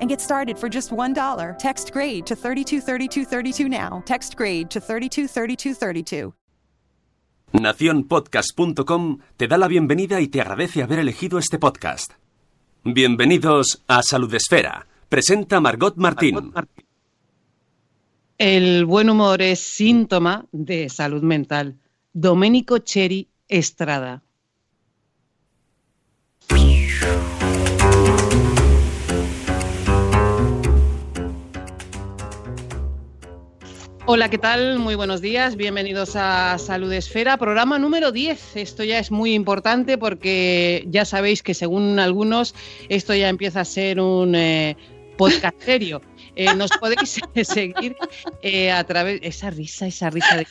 and get started for just $1. Text grade to 323232 now. Text grade to 323232. Naciónpodcast.com te da la bienvenida y te agradece haber elegido este podcast. Bienvenidos a Salud Esfera. Presenta Margot Martín. El buen humor es síntoma de salud mental. Domenico Cheri Estrada. Hola, ¿qué tal? Muy buenos días. Bienvenidos a Salud Esfera, programa número 10. Esto ya es muy importante porque ya sabéis que según algunos esto ya empieza a ser un eh, podcast serio. Eh, nos podéis seguir eh, a través. Esa risa, esa risa de.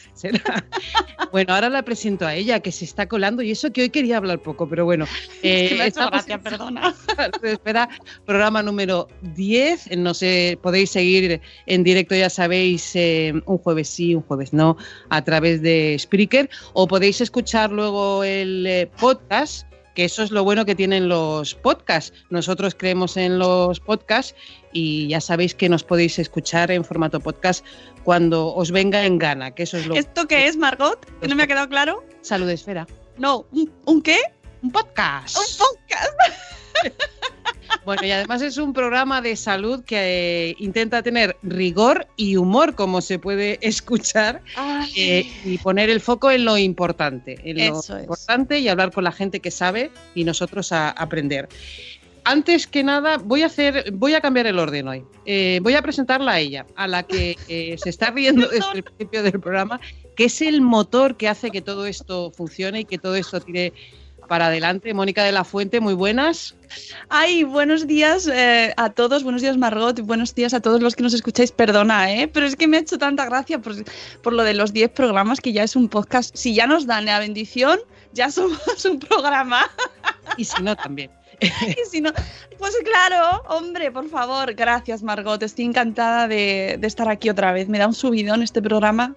bueno, ahora la presento a ella, que se está colando, y eso que hoy quería hablar poco, pero bueno. Es que me estamos gracia, perdona. Espera, programa número 10. No sé, podéis seguir en directo, ya sabéis, eh, un jueves sí, un jueves no, a través de Spreaker, o podéis escuchar luego el eh, podcast. Que eso es lo bueno que tienen los podcasts. Nosotros creemos en los podcasts y ya sabéis que nos podéis escuchar en formato podcast cuando os venga en gana, que eso es lo ¿Esto qué es, Margot? ¿Que no me ha quedado claro? Salud Esfera. No, ¿un, un qué? Un podcast. Un podcast. Bueno, y además es un programa de salud que eh, intenta tener rigor y humor, como se puede escuchar, eh, y poner el foco en lo importante, en lo Eso es. importante y hablar con la gente que sabe y nosotros a aprender. Antes que nada, voy a hacer, voy a cambiar el orden hoy. Eh, voy a presentarla a ella, a la que se está riendo desde el principio del programa, que es el motor que hace que todo esto funcione y que todo esto tire para adelante. Mónica de la Fuente, muy buenas. Ay, buenos días eh, a todos, buenos días Margot, buenos días a todos los que nos escucháis. Perdona, ¿eh? pero es que me ha hecho tanta gracia por, por lo de los 10 programas que ya es un podcast. Si ya nos dan la bendición, ya somos un programa. Y si no, también. Y si no, pues claro, hombre, por favor, gracias Margot, estoy encantada de, de estar aquí otra vez. Me da un subidón este programa,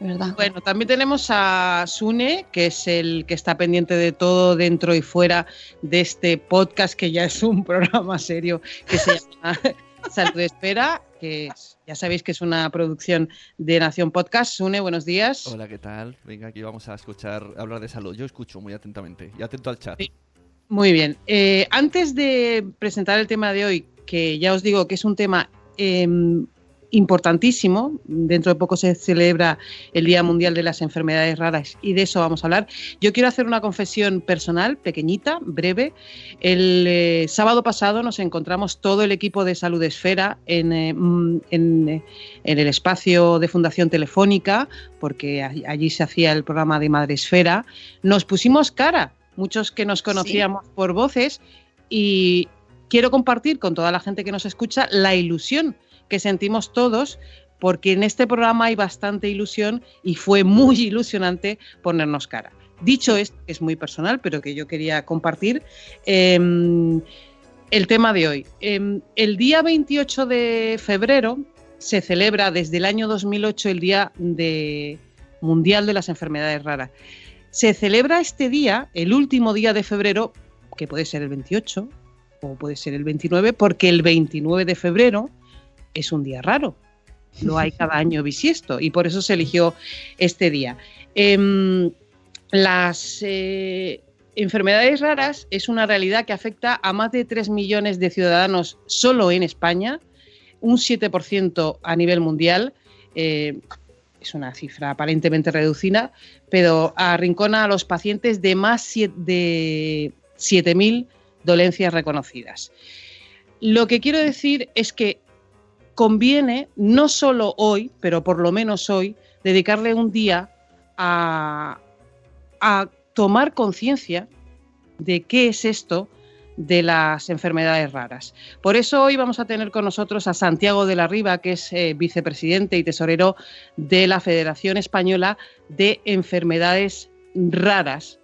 verdad. Bueno, también tenemos a Sune, que es el que está pendiente de todo dentro y fuera de este podcast, que ya es un programa serio, que se llama Salud Espera, que es- ya sabéis que es una producción de Nación Podcast. Sune, buenos días. Hola, ¿qué tal? Venga, aquí vamos a escuchar hablar de salud. Yo escucho muy atentamente y atento al chat. Sí. Muy bien. Eh, antes de presentar el tema de hoy, que ya os digo que es un tema em, importantísimo, dentro de poco se celebra el Día Mundial de las Enfermedades Raras y de eso vamos a hablar, yo quiero hacer una confesión personal, pequeñita, breve. El eh, sábado pasado nos encontramos todo el equipo de Salud Esfera en, eh, mm, en, eh, en el espacio de Fundación Telefónica, porque allí se hacía el programa de Madre Esfera. Nos pusimos cara, muchos que nos conocíamos por voces, y quiero compartir con toda la gente que nos escucha la ilusión que sentimos todos, porque en este programa hay bastante ilusión y fue muy ilusionante ponernos cara. Dicho esto, que es muy personal, pero que yo quería compartir, em, el tema de hoy. Em, el día 28 de febrero se celebra desde el año 2008 el Día de Mundial de las Enfermedades Raras. Se celebra este día, el último día de febrero, que puede ser el 28 o puede ser el 29, porque el 29 de febrero es un día raro. Lo hay cada año bisiesto y por eso se eligió este día. Em, las eh, enfermedades raras es una realidad que afecta a más de 3 millones de ciudadanos solo en España, un 7% a nivel mundial. Eh, es una cifra aparentemente reducida, pero arrincona a los pacientes de más de 7.000 dolencias reconocidas. Lo que quiero decir es que conviene, no solo hoy, pero por lo menos hoy, dedicarle un día a, a tomar conciencia de qué es esto de las enfermedades raras. Por eso hoy vamos a tener con nosotros a Santiago de la Riva, que es eh, vicepresidente y tesorero de la Federación Española de Enfermedades Raras.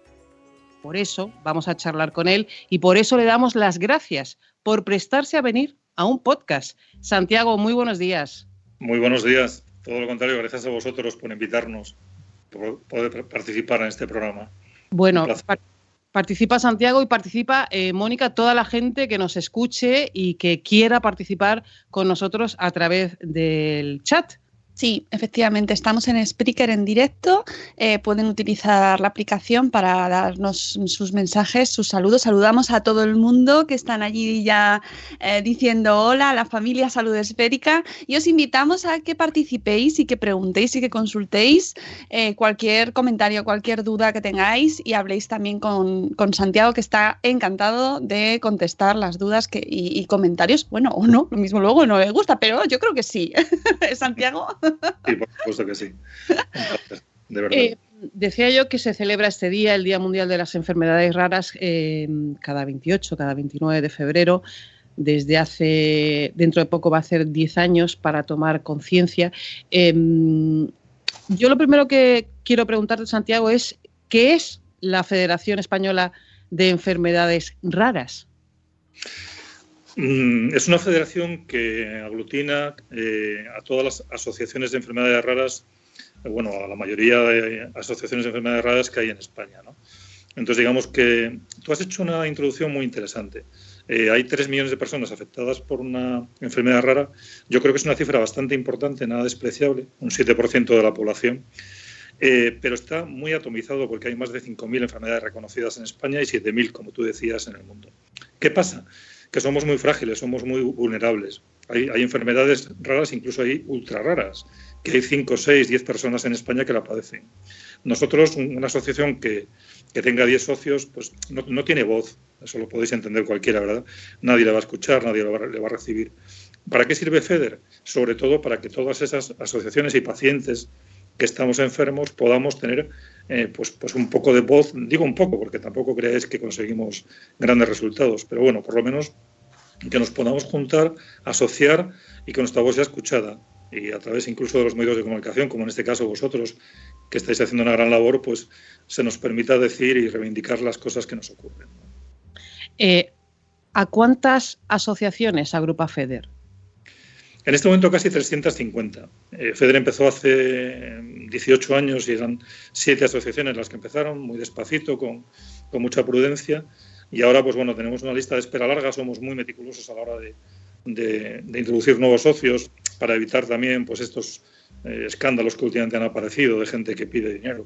Por eso vamos a charlar con él y por eso le damos las gracias por prestarse a venir a un podcast. Santiago, muy buenos días. Muy buenos días. Todo lo contrario, gracias a vosotros por invitarnos, por poder participar en este programa. Bueno, participa Santiago y participa eh, Mónica, toda la gente que nos escuche y que quiera participar con nosotros a través del chat. Sí, efectivamente, estamos en Spreaker en directo. Eh, pueden utilizar la aplicación para darnos sus mensajes, sus saludos. Saludamos a todo el mundo que están allí ya eh, diciendo hola a la familia Salud Esférica y os invitamos a que participéis y que preguntéis y que consultéis eh, cualquier comentario, cualquier duda que tengáis y habléis también con, Santiago que está encantado de contestar las dudas que, y, y comentarios. Bueno, o no, lo mismo luego no le gusta, pero yo creo que sí. Santiago. Sí, por supuesto que sí. De verdad. Eh, decía yo que se celebra este día, el Día Mundial de las Enfermedades Raras, eh, cada 28, cada 29 de febrero. Desde hace, dentro de poco va a ser 10 años para tomar conciencia. Em, yo lo primero que quiero preguntarte, Santiago, es ¿qué es la Federación Española de Enfermedades Raras? Mm, es una federación que aglutina eh, a todas las asociaciones de enfermedades raras, eh, bueno, a la mayoría de asociaciones de enfermedades raras que hay en España. ¿no? Entonces, digamos que tú has hecho una introducción muy interesante. Eh, hay 3 millones de personas afectadas por una enfermedad rara. Yo creo que es una cifra bastante importante, nada despreciable, un 7% de la población. pero está muy atomizado porque hay más de 5.000 enfermedades reconocidas en España y 7.000, como tú decías, en el mundo. ¿Qué pasa? Que somos muy frágiles, somos muy vulnerables. Hay, enfermedades raras, incluso hay ultra raras, que hay 5, 6, 10 personas en España que la padecen. Nosotros, una asociación que, tenga 10 socios, pues no, tiene voz, eso lo podéis entender cualquiera, ¿verdad? Nadie le va a escuchar, nadie le va, a recibir. ¿Para qué sirve FEDER? Sobre todo para que todas esas asociaciones y pacientes que estamos enfermos podamos tener eh, pues, pues un poco de voz, digo un poco porque tampoco creáis que conseguimos grandes resultados, pero bueno, por lo menos que nos podamos juntar, asociar y que nuestra voz sea escuchada y a través incluso de los medios de comunicación, como en este caso vosotros, que estáis haciendo una gran labor, pues se nos permita decir y reivindicar las cosas que nos ocurren. Eh, ¿A cuántas asociaciones agrupa FEDER? En este momento casi 350. Eh, FEDER empezó hace 18 años y eran siete asociaciones las que empezaron, muy despacito, con, mucha prudencia. Y ahora, pues bueno, tenemos una lista de espera larga, somos muy meticulosos a la hora de, introducir nuevos socios para evitar también pues estos eh, escándalos que últimamente han aparecido de gente que pide dinero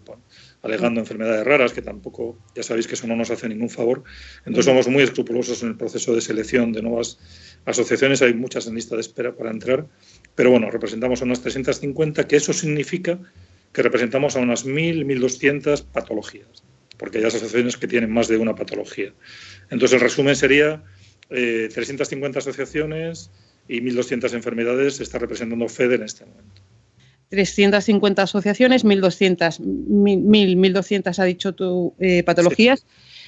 alegando enfermedades raras, que tampoco, ya sabéis que eso no nos hace ningún favor. Entonces somos muy escrupulosos en el proceso de selección de nuevas asociaciones, hay muchas en lista de espera para entrar, pero bueno, representamos a unas 350, que eso significa que representamos a unas 1.000, 1.200 patologías, porque hay asociaciones que tienen más de una patología. Entonces el resumen sería 350 eh, asociaciones y 1.200 enfermedades está representando FEDER en este momento. 350 asociaciones, 1.200, 1.200 ha dicho tú, eh, patologías.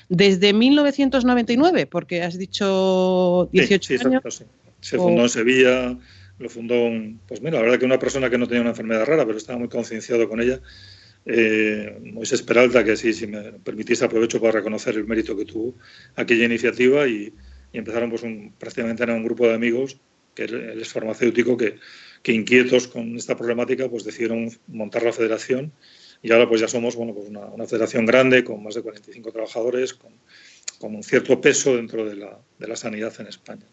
Desde 1999, porque has dicho 18 sí, sí, años. Se fundó en Sevilla, lo fundó, pues mira, la verdad que una persona que no tenía una enfermedad rara, pero estaba muy concienciado con ella. Eh, Moisés Peralta, que sí, si me permitís, aprovecho para reconocer el mérito que tuvo aquella iniciativa y, empezaron pues un, prácticamente era un grupo de amigos, que él es farmacéutico, que, que inquietos con esta problemática, pues decidieron montar la federación y ahora pues ya somos bueno, pues una, federación grande con más de 45 trabajadores, con, un cierto peso dentro de la, de la sanidad en España.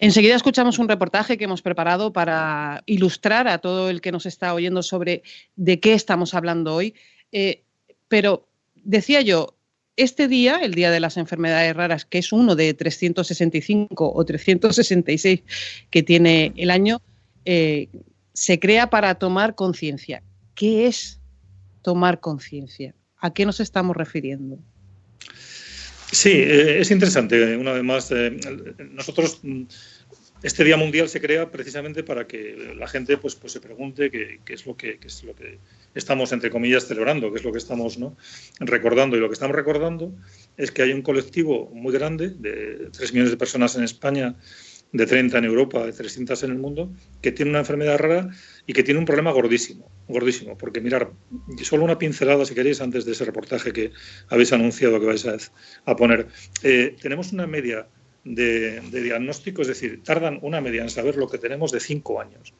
Enseguida escuchamos un reportaje que hemos preparado para ilustrar a todo el que nos está oyendo sobre de qué estamos hablando hoy. Eh, pero decía yo, este día, el Día de las Enfermedades Raras, que es uno de 365 o 366 que tiene el año, eh, se crea para tomar conciencia. ¿Qué es tomar conciencia? ¿A qué nos estamos refiriendo? Sí, eh, es interesante. Una vez más, eh, nosotros mm, este Día Mundial se crea precisamente para que la gente pues, pues se pregunte qué, es lo que, es lo que estamos, entre comillas, celebrando, qué es lo que estamos ¿no? recordando. Y lo que estamos recordando es que hay un colectivo muy grande, de 3 millones de personas en España, de 30 en Europa, de 300 en el mundo, que tiene una enfermedad rara y que tiene un problema gordísimo, gordísimo. Porque mirar, solo una pincelada, si queréis, antes de ese reportaje que habéis anunciado que vais a, poner. Eh, tenemos una media de, diagnóstico, es decir, tardan una media en saber lo que tenemos de cinco años.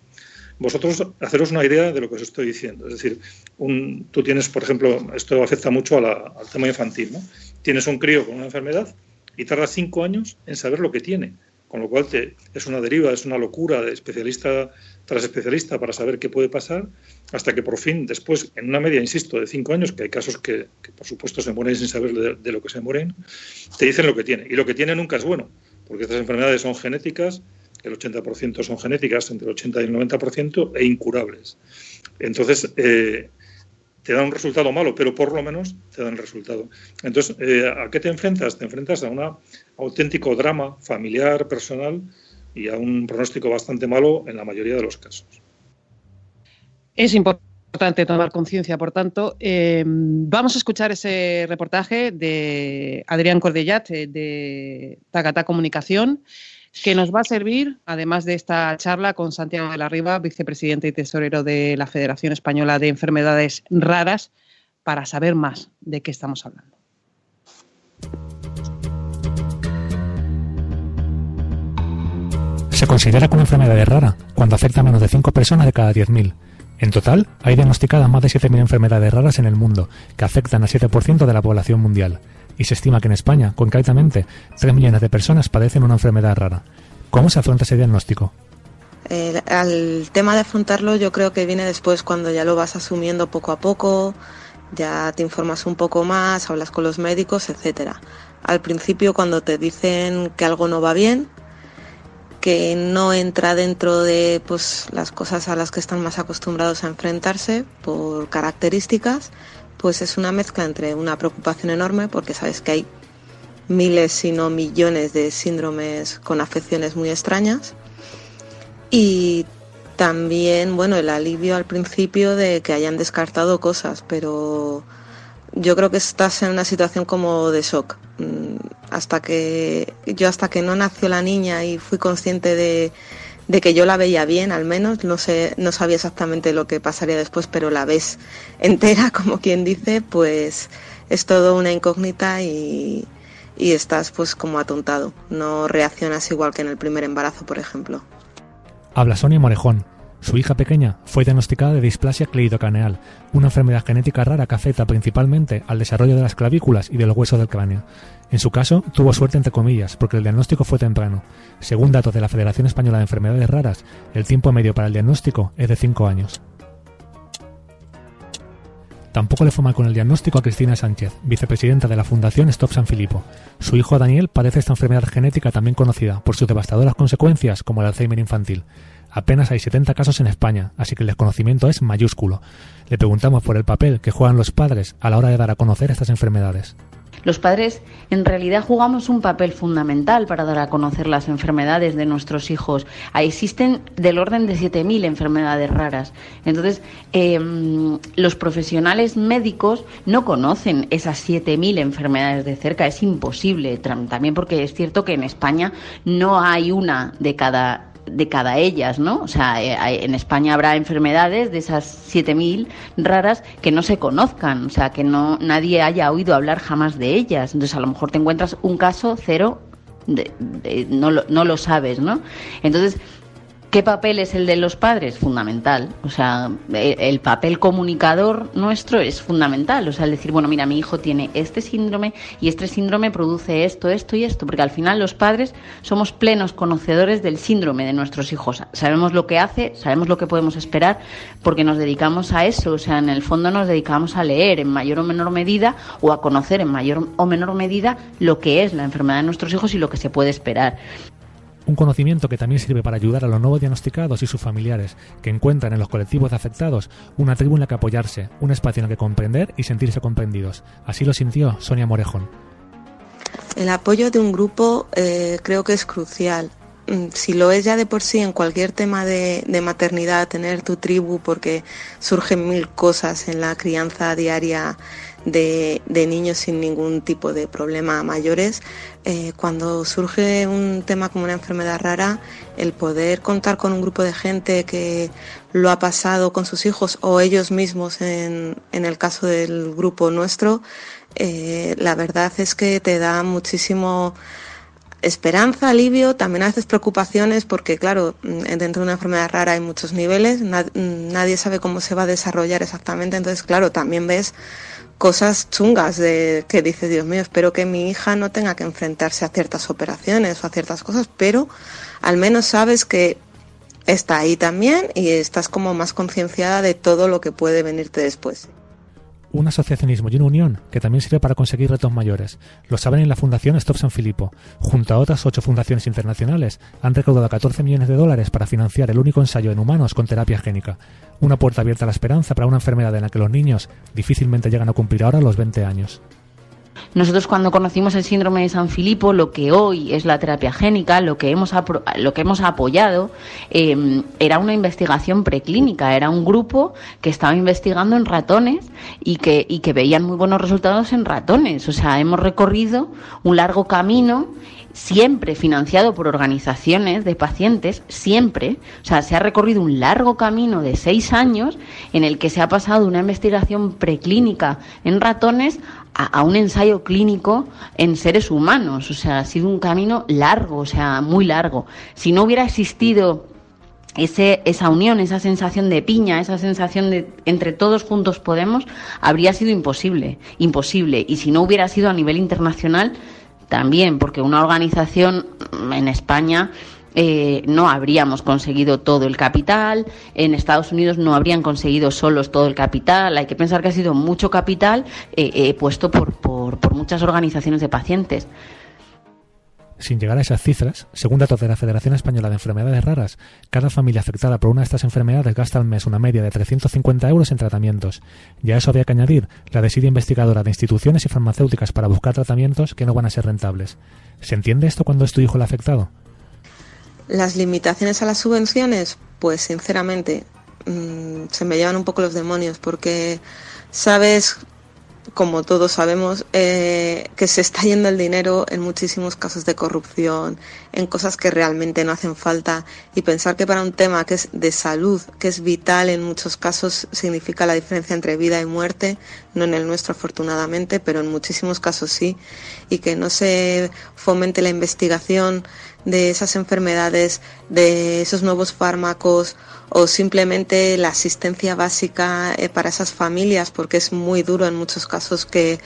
Vosotros haceros una idea de lo que os estoy diciendo. Es decir, un, tú tienes, por ejemplo, esto afecta mucho a la, al tema infantil, ¿no? Tienes un crío con una enfermedad y tarda cinco años en saber lo que tiene con lo cual es una deriva, es una locura de especialista tras especialista para saber qué puede pasar, hasta que por fin, después, en una media, insisto, de cinco años, que hay casos que, por supuesto se mueren sin saber de, de, lo que se mueren, te dicen lo que tiene. Y lo que tiene nunca es bueno, porque estas enfermedades son genéticas, el 80% son genéticas, entre el 80 y el 90%, e incurables. Entonces, eh, te da un resultado malo, pero por lo menos te dan el resultado. Entonces, eh, ¿a qué te enfrentas? Te enfrentas a un auténtico drama familiar, personal y a un pronóstico bastante malo en la mayoría de los casos. Es importante tomar conciencia, por tanto. Eh, vamos a escuchar ese reportaje de Adrián Cordellat eh, de Tagata Comunicación que nos va a servir, además de esta charla con Santiago de la Riva, vicepresidente y tesorero de la Federación Española de Enfermedades Raras, para saber más de qué estamos hablando. Se considera como enfermedad rara cuando afecta a menos de 5 personas de cada 10.000. En total, hay diagnosticadas más de 7.000 enfermedades raras en el mundo, que afectan al 7% de la población mundial y se estima que en España, concretamente, 3 millones de personas padecen una enfermedad rara. ¿Cómo se afronta ese diagnóstico? Al tema de afrontarlo yo creo que viene después cuando ya lo vas asumiendo poco a poco, ya te informas un poco más, hablas con los médicos, etcétera. Al principio cuando te dicen que algo no va bien, que no entra dentro de pues, las cosas a las que están más acostumbrados a enfrentarse por características, pues es una mezcla entre una preocupación enorme, porque sabes que hay miles, si no millones de síndromes con afecciones muy extrañas, y también, bueno, el alivio al principio de que hayan descartado cosas, pero yo creo que estás en una situación como de shock. Mm, hasta que yo hasta que no nació la niña y fui consciente de, de que yo la veía bien al menos, no sé, no sabía exactamente lo que pasaría después, pero la ves entera, como quien dice, pues es todo una incógnita y, y estás pues como atontado, no reaccionas igual que en el primer embarazo, por ejemplo. Habla Sonia Morejón. Su hija pequeña fue diagnosticada de displasia cleidocaneal, una enfermedad genética rara que afecta principalmente al desarrollo de las clavículas y del hueso del cráneo. En su caso, tuvo suerte entre comillas, porque el diagnóstico fue temprano. Según datos de la Federación Española de Enfermedades Raras, el tiempo medio para el diagnóstico es de 5 años. Tampoco le fue mal con el diagnóstico a Cristina Sánchez, vicepresidenta de la Fundación Stop San Filipo. Su hijo Daniel padece esta enfermedad genética también conocida por sus devastadoras consecuencias como el Alzheimer infantil. Apenas hay 70 casos en España, así que el desconocimiento es mayúsculo. Le preguntamos por el papel que juegan los padres a la hora de dar a conocer estas enfermedades. Los padres en realidad jugamos un papel fundamental para dar a conocer las enfermedades de nuestros hijos. Existen del orden de 7.000 enfermedades raras. Entonces, eh, los profesionales médicos no conocen esas 7.000 enfermedades de cerca. Es imposible. También porque es cierto que en España no hay una de cada de cada ellas, ¿no? O sea, eh, en España habrá enfermedades de esas 7.000 raras que no se conozcan, o sea, que no nadie haya oído hablar jamás de ellas. Entonces, a lo mejor te encuentras un caso cero, de, no lo sabes, ¿no? Entonces, ¿Qué papel es el de los padres? Fundamental. O sea, e, el papel comunicador nuestro es fundamental. O sea, el decir, bueno, mira, mi hijo tiene este síndrome y este síndrome produce esto, esto y esto. Porque al final los padres somos plenos conocedores del síndrome de nuestros hijos. Sabemos lo que hace, sabemos lo que podemos esperar, porque nos dedicamos a eso. O sea, en el fondo nos dedicamos a leer en mayor o menor medida o a conocer en mayor o menor medida lo que es la enfermedad de nuestros hijos y lo que se puede esperar un conocimiento que también sirve para ayudar a los nuevos diagnosticados y sus familiares, que encuentran en los colectivos afectados una tribu en la que apoyarse, un espacio en el que comprender y sentirse comprendidos. Así lo sintió Sonia Morejón. El apoyo de un grupo eh, creo que es crucial. Mm, si lo es ya de por sí en cualquier tema de maternidad, tener tu tribu, porque surgen mil cosas en la crianza diaria de, niños sin ningún tipo de problema mayores. Eh, cuando surge un tema como una enfermedad rara, el poder contar con un grupo de gente que lo ha pasado con sus hijos o ellos mismos en, en el caso del grupo nuestro, eh, la verdad es que te da muchísimo esperanza, alivio, también a veces preocupaciones porque claro, dentro de una enfermedad rara hay muchos niveles, nadie sabe cómo se va a desarrollar exactamente, entonces claro, también ves cosas chungas de que dices, Dios mío, espero que mi hija no tenga que enfrentarse a ciertas operaciones o a ciertas cosas, pero al menos sabes que está ahí también y estás como más concienciada de todo lo que puede venirte después un asociacionismo y una unión que también sirve para conseguir retos mayores. Lo saben en la Fundación Stop San Filippo. Junto a otras ocho fundaciones internacionales, han recaudado 14 millones de dólares para financiar el único ensayo en humanos con terapia génica. Una puerta abierta a la esperanza para una enfermedad en la que los niños difícilmente llegan a cumplir ahora los 20 años. Nosotros cuando conocimos el síndrome de San Filipo, lo que hoy es la terapia génica, lo que hemos, lo que hemos apoyado, em, era una investigación preclínica, era un grupo que estaba investigando en ratones y que, y que veían muy buenos resultados en ratones. O sea, hemos recorrido un largo camino siempre financiado por organizaciones de pacientes, siempre, o sea, se ha recorrido un largo camino de seis años en el que se ha pasado una investigación preclínica en ratones a, un ensayo clínico en seres humanos. O sea, ha sido un camino largo, o sea, muy largo. Si no hubiera existido ese, esa unión, esa sensación de piña, esa sensación de entre todos juntos podemos, habría sido imposible, imposible. Y si no hubiera sido a nivel internacional, también, porque una organización en España eh, no habríamos conseguido todo el capital, en Estados Unidos no habrían conseguido solos todo el capital, hay que pensar que ha sido mucho capital eh, eh, puesto por, por, muchas organizaciones de pacientes. Sin llegar a esas cifras, según datos de la Federación Española de Enfermedades Raras, cada familia afectada por una de estas enfermedades gasta al mes una media de 350 euros en tratamientos. Y a eso había que añadir la desidia investigadora de instituciones y farmacéuticas para buscar tratamientos que no van a ser rentables. ¿Se entiende esto cuando es tu hijo el afectado? Las limitaciones a las subvenciones, pues sinceramente, mm, se me llevan un poco los demonios porque sabes como todos sabemos, eh, que se está yendo el dinero en muchísimos casos de corrupción, en cosas que realmente no hacen falta y pensar que para un tema que es de salud, que es vital en muchos casos, significa la diferencia entre vida y muerte, no en el nuestro afortunadamente, pero en muchísimos casos sí, y que no se fomente la investigación de esas enfermedades, de esos nuevos fármacos o simplemente la asistencia básica eh, para esas familias, porque es muy duro en muchos casos que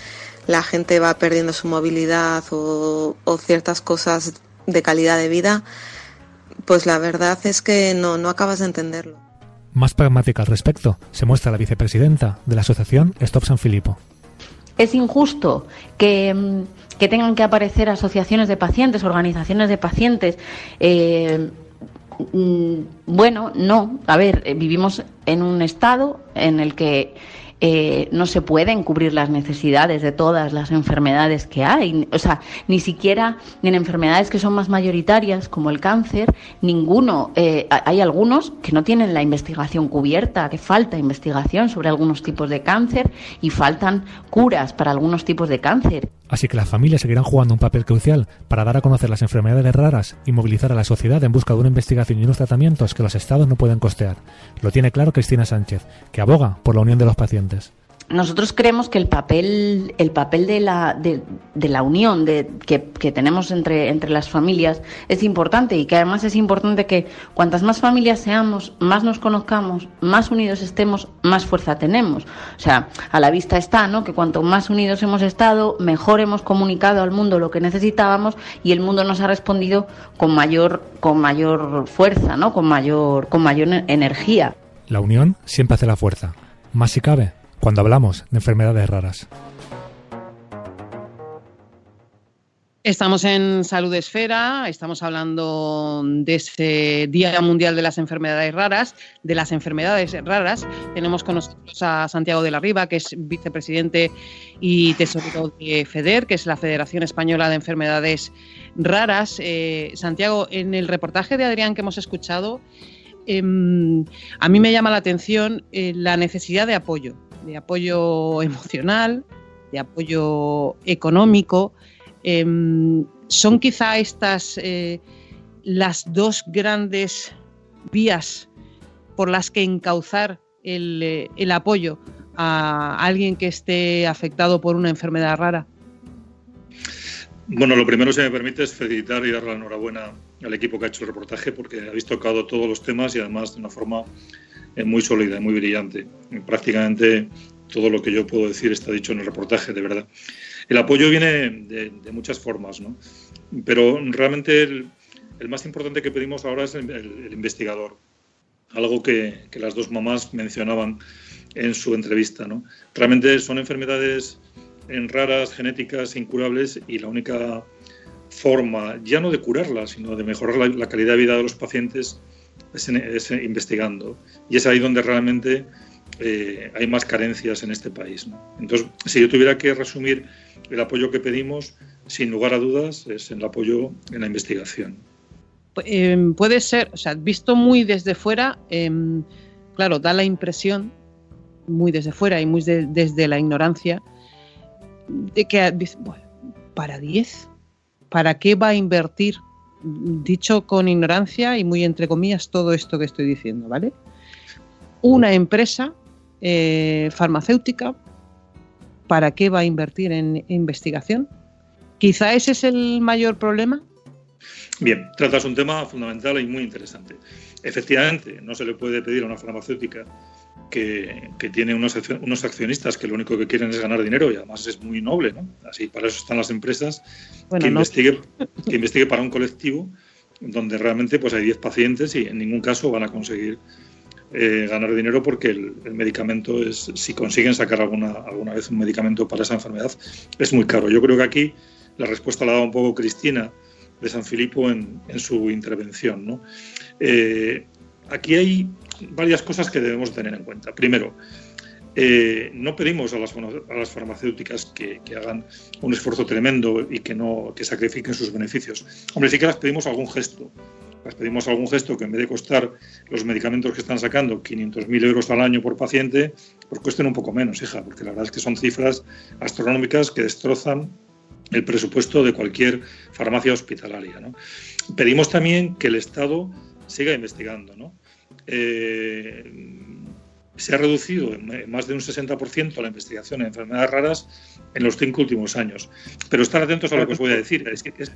la gente va perdiendo su movilidad o, ciertas cosas de calidad de vida, pues la verdad es que no, no acabas de entenderlo. Más pragmática al respecto se muestra la vicepresidenta de la asociación Stop San Filipo. Es injusto que, mm, que tengan que aparecer asociaciones de pacientes, organizaciones de pacientes, eh, Mm, bueno, no. A ver, eh, vivimos en un estado en el que eh, no se pueden cubrir las necesidades de todas las enfermedades que hay. O sea, ni siquiera en enfermedades que son más mayoritarias, como el cáncer, ninguno. Eh, hay algunos que no tienen la investigación cubierta, que falta investigación sobre algunos tipos de cáncer y faltan curas para algunos tipos de cáncer. Así que las familias seguirán jugando un papel crucial para dar a conocer las enfermedades raras y movilizar a la sociedad en busca de una investigación y unos tratamientos que los estados no pueden costear. Lo tiene claro Cristina Sánchez, que aboga por la unión de los pacientes. Nosotros creemos que el papel, el papel de, la, de, de la unión de, que, que, tenemos entre, entre las familias es importante y que además es importante que cuantas más familias seamos, más nos conozcamos, más unidos estemos, más fuerza tenemos. O sea, a la vista está, ¿no? Que cuanto más unidos hemos estado, mejor hemos comunicado al mundo lo que necesitábamos y el mundo nos ha respondido con mayor, con mayor fuerza, ¿no? Con mayor, con mayor energía. La unión siempre hace la fuerza. Más si cabe, cuando hablamos de enfermedades raras. Estamos en Salud Esfera, estamos hablando de ese Día Mundial de las Enfermedades Raras, de las enfermedades raras. Tenemos con nosotros a Santiago de la Riva, que es vicepresidente y tesorero de FEDER, que es la Federación Española de Enfermedades Raras. Eh, Santiago, en el reportaje de Adrián que hemos escuchado, eh, a mí me llama la atención eh, la necesidad de apoyo de apoyo emocional, de apoyo económico. Eh, son quizá estas eh, las dos grandes vías por las que encauzar el, eh, el, apoyo a alguien que esté afectado por una enfermedad rara. Bueno, lo primero, si me permite, es felicitar y dar la enhorabuena al equipo que ha hecho el reportaje porque habéis tocado todos los temas y además de una forma muy sólida, muy brillante. Prácticamente todo lo que yo puedo decir está dicho en el reportaje, de verdad. El apoyo viene de, de muchas formas, ¿no? pero realmente el, el, más importante que pedimos ahora es el, el, el investigador, algo que, que, las dos mamás mencionaban en su entrevista. ¿no? Realmente son enfermedades en raras, genéticas, incurables y la única forma, ya no de curarlas, sino de mejorar la, calidad de vida de los pacientes es, investigando. Y es ahí donde realmente eh, hay más carencias en este país. Entonces, si yo tuviera que resumir el apoyo que pedimos, sin lugar a dudas, es el apoyo en la investigación. Eh, puede ser, o sea, visto muy desde fuera, eh, claro, da la impresión, muy desde fuera y muy de, desde la ignorancia, de que, ¿para 10? ¿Para qué va a invertir? Dicho con ignorancia y muy entre comillas todo esto que estoy diciendo, ¿vale? Una empresa eh, farmacéutica, ¿para qué va a invertir en investigación? Quizá ese es el mayor problema. Bien, tratas un tema fundamental y muy interesante. Efectivamente, no se le puede pedir a una farmacéutica que, que, tiene unos, unos accionistas que lo único que quieren es ganar dinero y además es muy noble, ¿no? Así, para eso están las empresas, bueno, que, no. investigue, que investigue para un colectivo donde realmente pues hay 10 pacientes y en ningún caso van a conseguir eh, ganar dinero porque el, el, medicamento es, si consiguen sacar alguna, alguna vez un medicamento para esa enfermedad, es muy caro. Yo creo que aquí la respuesta la ha dado un poco Cristina de San Filipo en, en su intervención. ¿no? Eh, aquí hay varias cosas que debemos tener en cuenta. Primero, eh, no pedimos a las, farmacéuticas que, hagan un esfuerzo tremendo y que no que sacrifiquen sus beneficios. Hombre, sí que las pedimos algún gesto. Las pedimos algún gesto que en vez de costar los medicamentos que están sacando 500.000 euros al año por paciente, pues cuesten un poco menos, hija, porque la verdad es que son cifras astronómicas que destrozan el presupuesto de cualquier farmacia hospitalaria. Pedimos también que el Estado siga investigando. ¿no? Eh, se ha reducido en más de un 60% la investigación en enfermedades raras en los cinco últimos años. Pero estar atentos a lo que os voy a decir. Es que, es,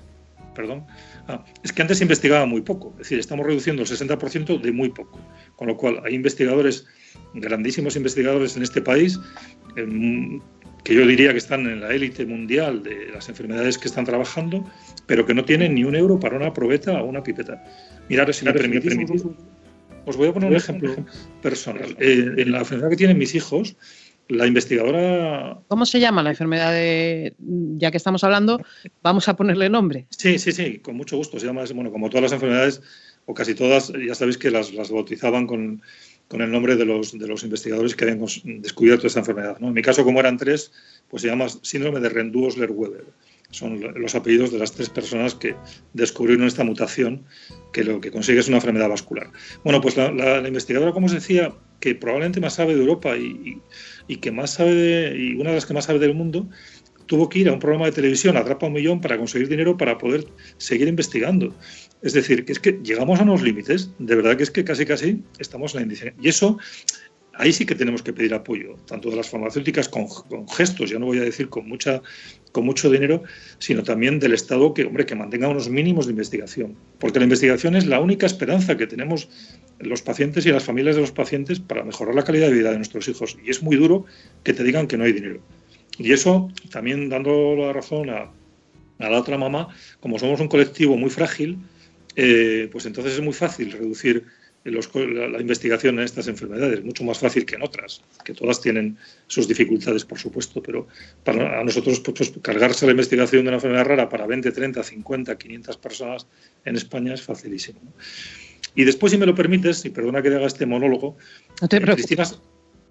perdón, ah, es que antes se investigaba muy poco. Es decir, estamos reduciendo el 60% de muy poco. Con lo cual, hay investigadores, grandísimos investigadores en este país, en, que yo diría que están en la élite mundial de las enfermedades que están trabajando, pero que no tienen ni un euro para una probeta o una pipeta. Mirad, si me permitís, os voy a poner un ejemplo personal. Eh, en la enfermedad que tienen mis hijos, la investigadora. ¿Cómo se llama la enfermedad de.? Ya que estamos hablando, vamos a ponerle nombre. Sí, sí, sí, con mucho gusto. Se llama, bueno, como todas las enfermedades, o casi todas, ya sabéis que las, las bautizaban con, con, el nombre de los, de los investigadores que habían descubierto esta enfermedad. ¿no? En mi caso, como eran tres, pues se llama síndrome de Rendu-Osler-Weber son los apellidos de las tres personas que descubrieron esta mutación que lo que consigue es una enfermedad vascular. Bueno, pues la, investigadora, como os decía, que probablemente más sabe de Europa y, y, que más sabe de, y una de las que más sabe del mundo, tuvo que ir a un programa de televisión, Atrapa un Millón, para conseguir dinero para poder seguir investigando. Es decir, que es que llegamos a unos límites, de verdad que es que casi casi estamos en la indicia. Y eso ahí sí que tenemos que pedir apoyo, tanto de las farmacéuticas con, con, gestos, ya no voy a decir con mucha mucho dinero, sino también del Estado que, hombre, que mantenga unos mínimos de investigación, porque la investigación es la única esperanza que tenemos los pacientes y las familias de los pacientes para mejorar la calidad de vida de nuestros hijos. Y es muy duro que te digan que no hay dinero. Y eso, también dando la razón a, a la otra mamá, como somos un colectivo muy frágil, eh, pues entonces es muy fácil reducir la, investigación en estas enfermedades, mucho más fácil que en otras, que todas tienen sus dificultades, por supuesto, pero para nosotros pues, pues, cargarse la investigación de una enfermedad rara para 20, 30, 50, 500 personas en España es facilísimo. Y después, si me lo permites, y perdona que haga este monólogo, no te preocupes. Cristina,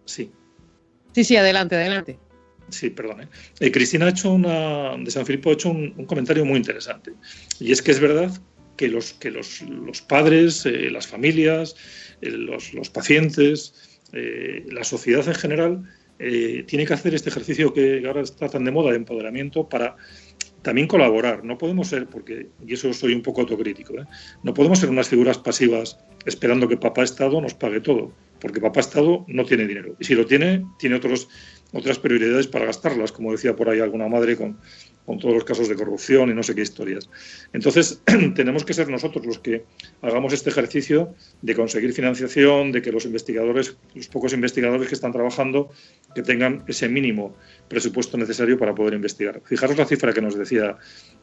sí. Sí, sí, adelante, adelante. Sí, perdón. ¿eh? Eh, Cristina ha hecho una, de San Filipo ha hecho un, un comentario muy interesante. Y es que es verdad que los, que los, los padres, eh, las familias, eh, los, los, pacientes, eh, la sociedad en general, tiene que hacer este ejercicio que ahora está tan de moda de empoderamiento para también colaborar. No podemos ser, porque, y eso soy un poco autocrítico, no podemos ser unas figuras pasivas esperando que papá Estado nos pague todo, porque papá Estado no tiene dinero. Y si lo tiene, tiene otros, otras prioridades para gastarlas, como decía por ahí alguna madre con, con todos los casos de corrupción y no sé qué historias. Entonces, tenemos que ser nosotros los que hagamos este ejercicio de conseguir financiación, de que los investigadores, los pocos investigadores que están trabajando, que tengan ese mínimo presupuesto necesario para poder investigar. Fijaros la cifra que nos decía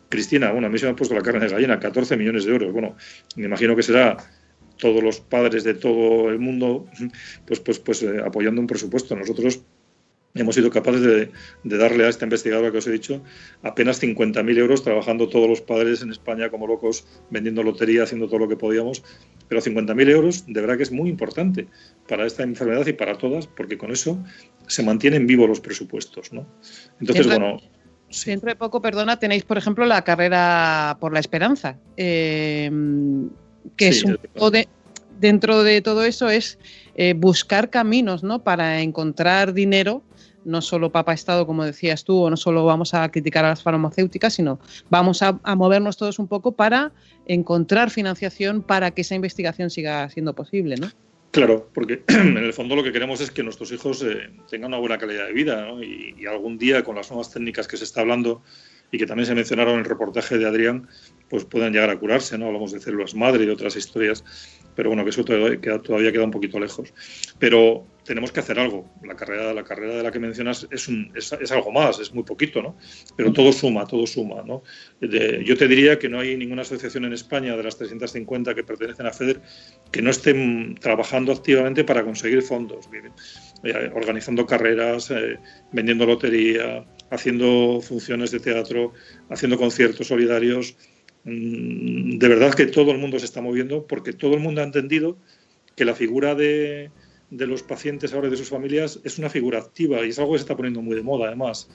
Cristina, bueno, a mí se me ha puesto la carne de gallina, 14 millones de euros. Bueno, me imagino que será todos los padres de todo el mundo pues, pues, pues eh, apoyando un presupuesto. Nosotros hemos sido capaces de, darle a esta investigadora que os he dicho apenas 50.000 euros trabajando todos los padres en España como locos, vendiendo lotería, haciendo todo lo que podíamos. Pero 50.000 euros de verdad que es muy importante para esta enfermedad y para todas, porque con eso se mantienen vivos los presupuestos. ¿no? Entonces, bueno. Dentro de poco, perdona, tenéis, por ejemplo, la carrera por la esperanza, eh, que es un poco de, dentro de todo eso es eh, buscar caminos ¿no? para encontrar dinero no solo Papa Estado, como decías tú, o no solo vamos a criticar a las farmacéuticas, sino vamos a, movernos todos un poco para encontrar financiación para que esa investigación siga siendo posible, ¿no? Claro, porque en el fondo lo que queremos es que nuestros hijos eh, tengan una buena calidad de vida ¿no? y, y, algún día con las nuevas técnicas que se está hablando y que también se mencionaron en el reportaje de Adrián, pues puedan llegar a curarse, ¿no? Hablamos de células madre y otras historias, pero bueno, que eso todavía queda, todavía queda un poquito lejos. Pero tenemos que hacer algo. La carrera, la carrera de la que mencionas es, un, es, es algo más, es muy poquito, ¿no? Pero todo suma, todo suma, ¿no? De, yo te diría que no hay ninguna asociación en España de las 350 que pertenecen a FEDER que no estén trabajando activamente para conseguir fondos, eh, organizando carreras, eh, vendiendo lotería, haciendo funciones de teatro, haciendo conciertos solidarios. Mm, de verdad que todo el mundo se está moviendo porque todo el mundo ha entendido que la figura de, los pacientes ahora y de sus familias es una figura activa y es algo que se está poniendo muy de moda además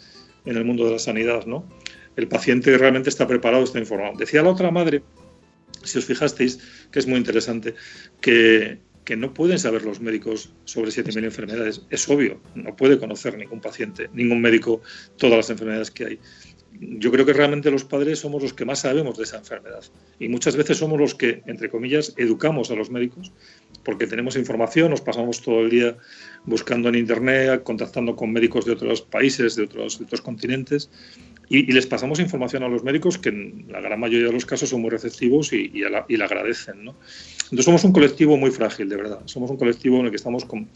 en el mundo de la sanidad, ¿no? El paciente realmente está preparado, está informado. Decía la otra madre, si os fijasteis, que es muy interesante, que, que no pueden saber los médicos sobre 7.000 enfermedades. Es obvio, no puede conocer ningún paciente, ningún médico todas las enfermedades que hay yo creo que realmente los padres somos los que más sabemos de esa enfermedad y muchas veces somos los que, entre comillas, educamos a los médicos porque tenemos información, nos pasamos todo el día buscando en Internet, contactando con médicos de otros países, de otros, otros continentes y, les pasamos información a los médicos que en la gran mayoría de los casos son muy receptivos y, la, agradecen. ¿no? Entonces somos un colectivo muy frágil, de verdad. Somos un colectivo en el que estamos con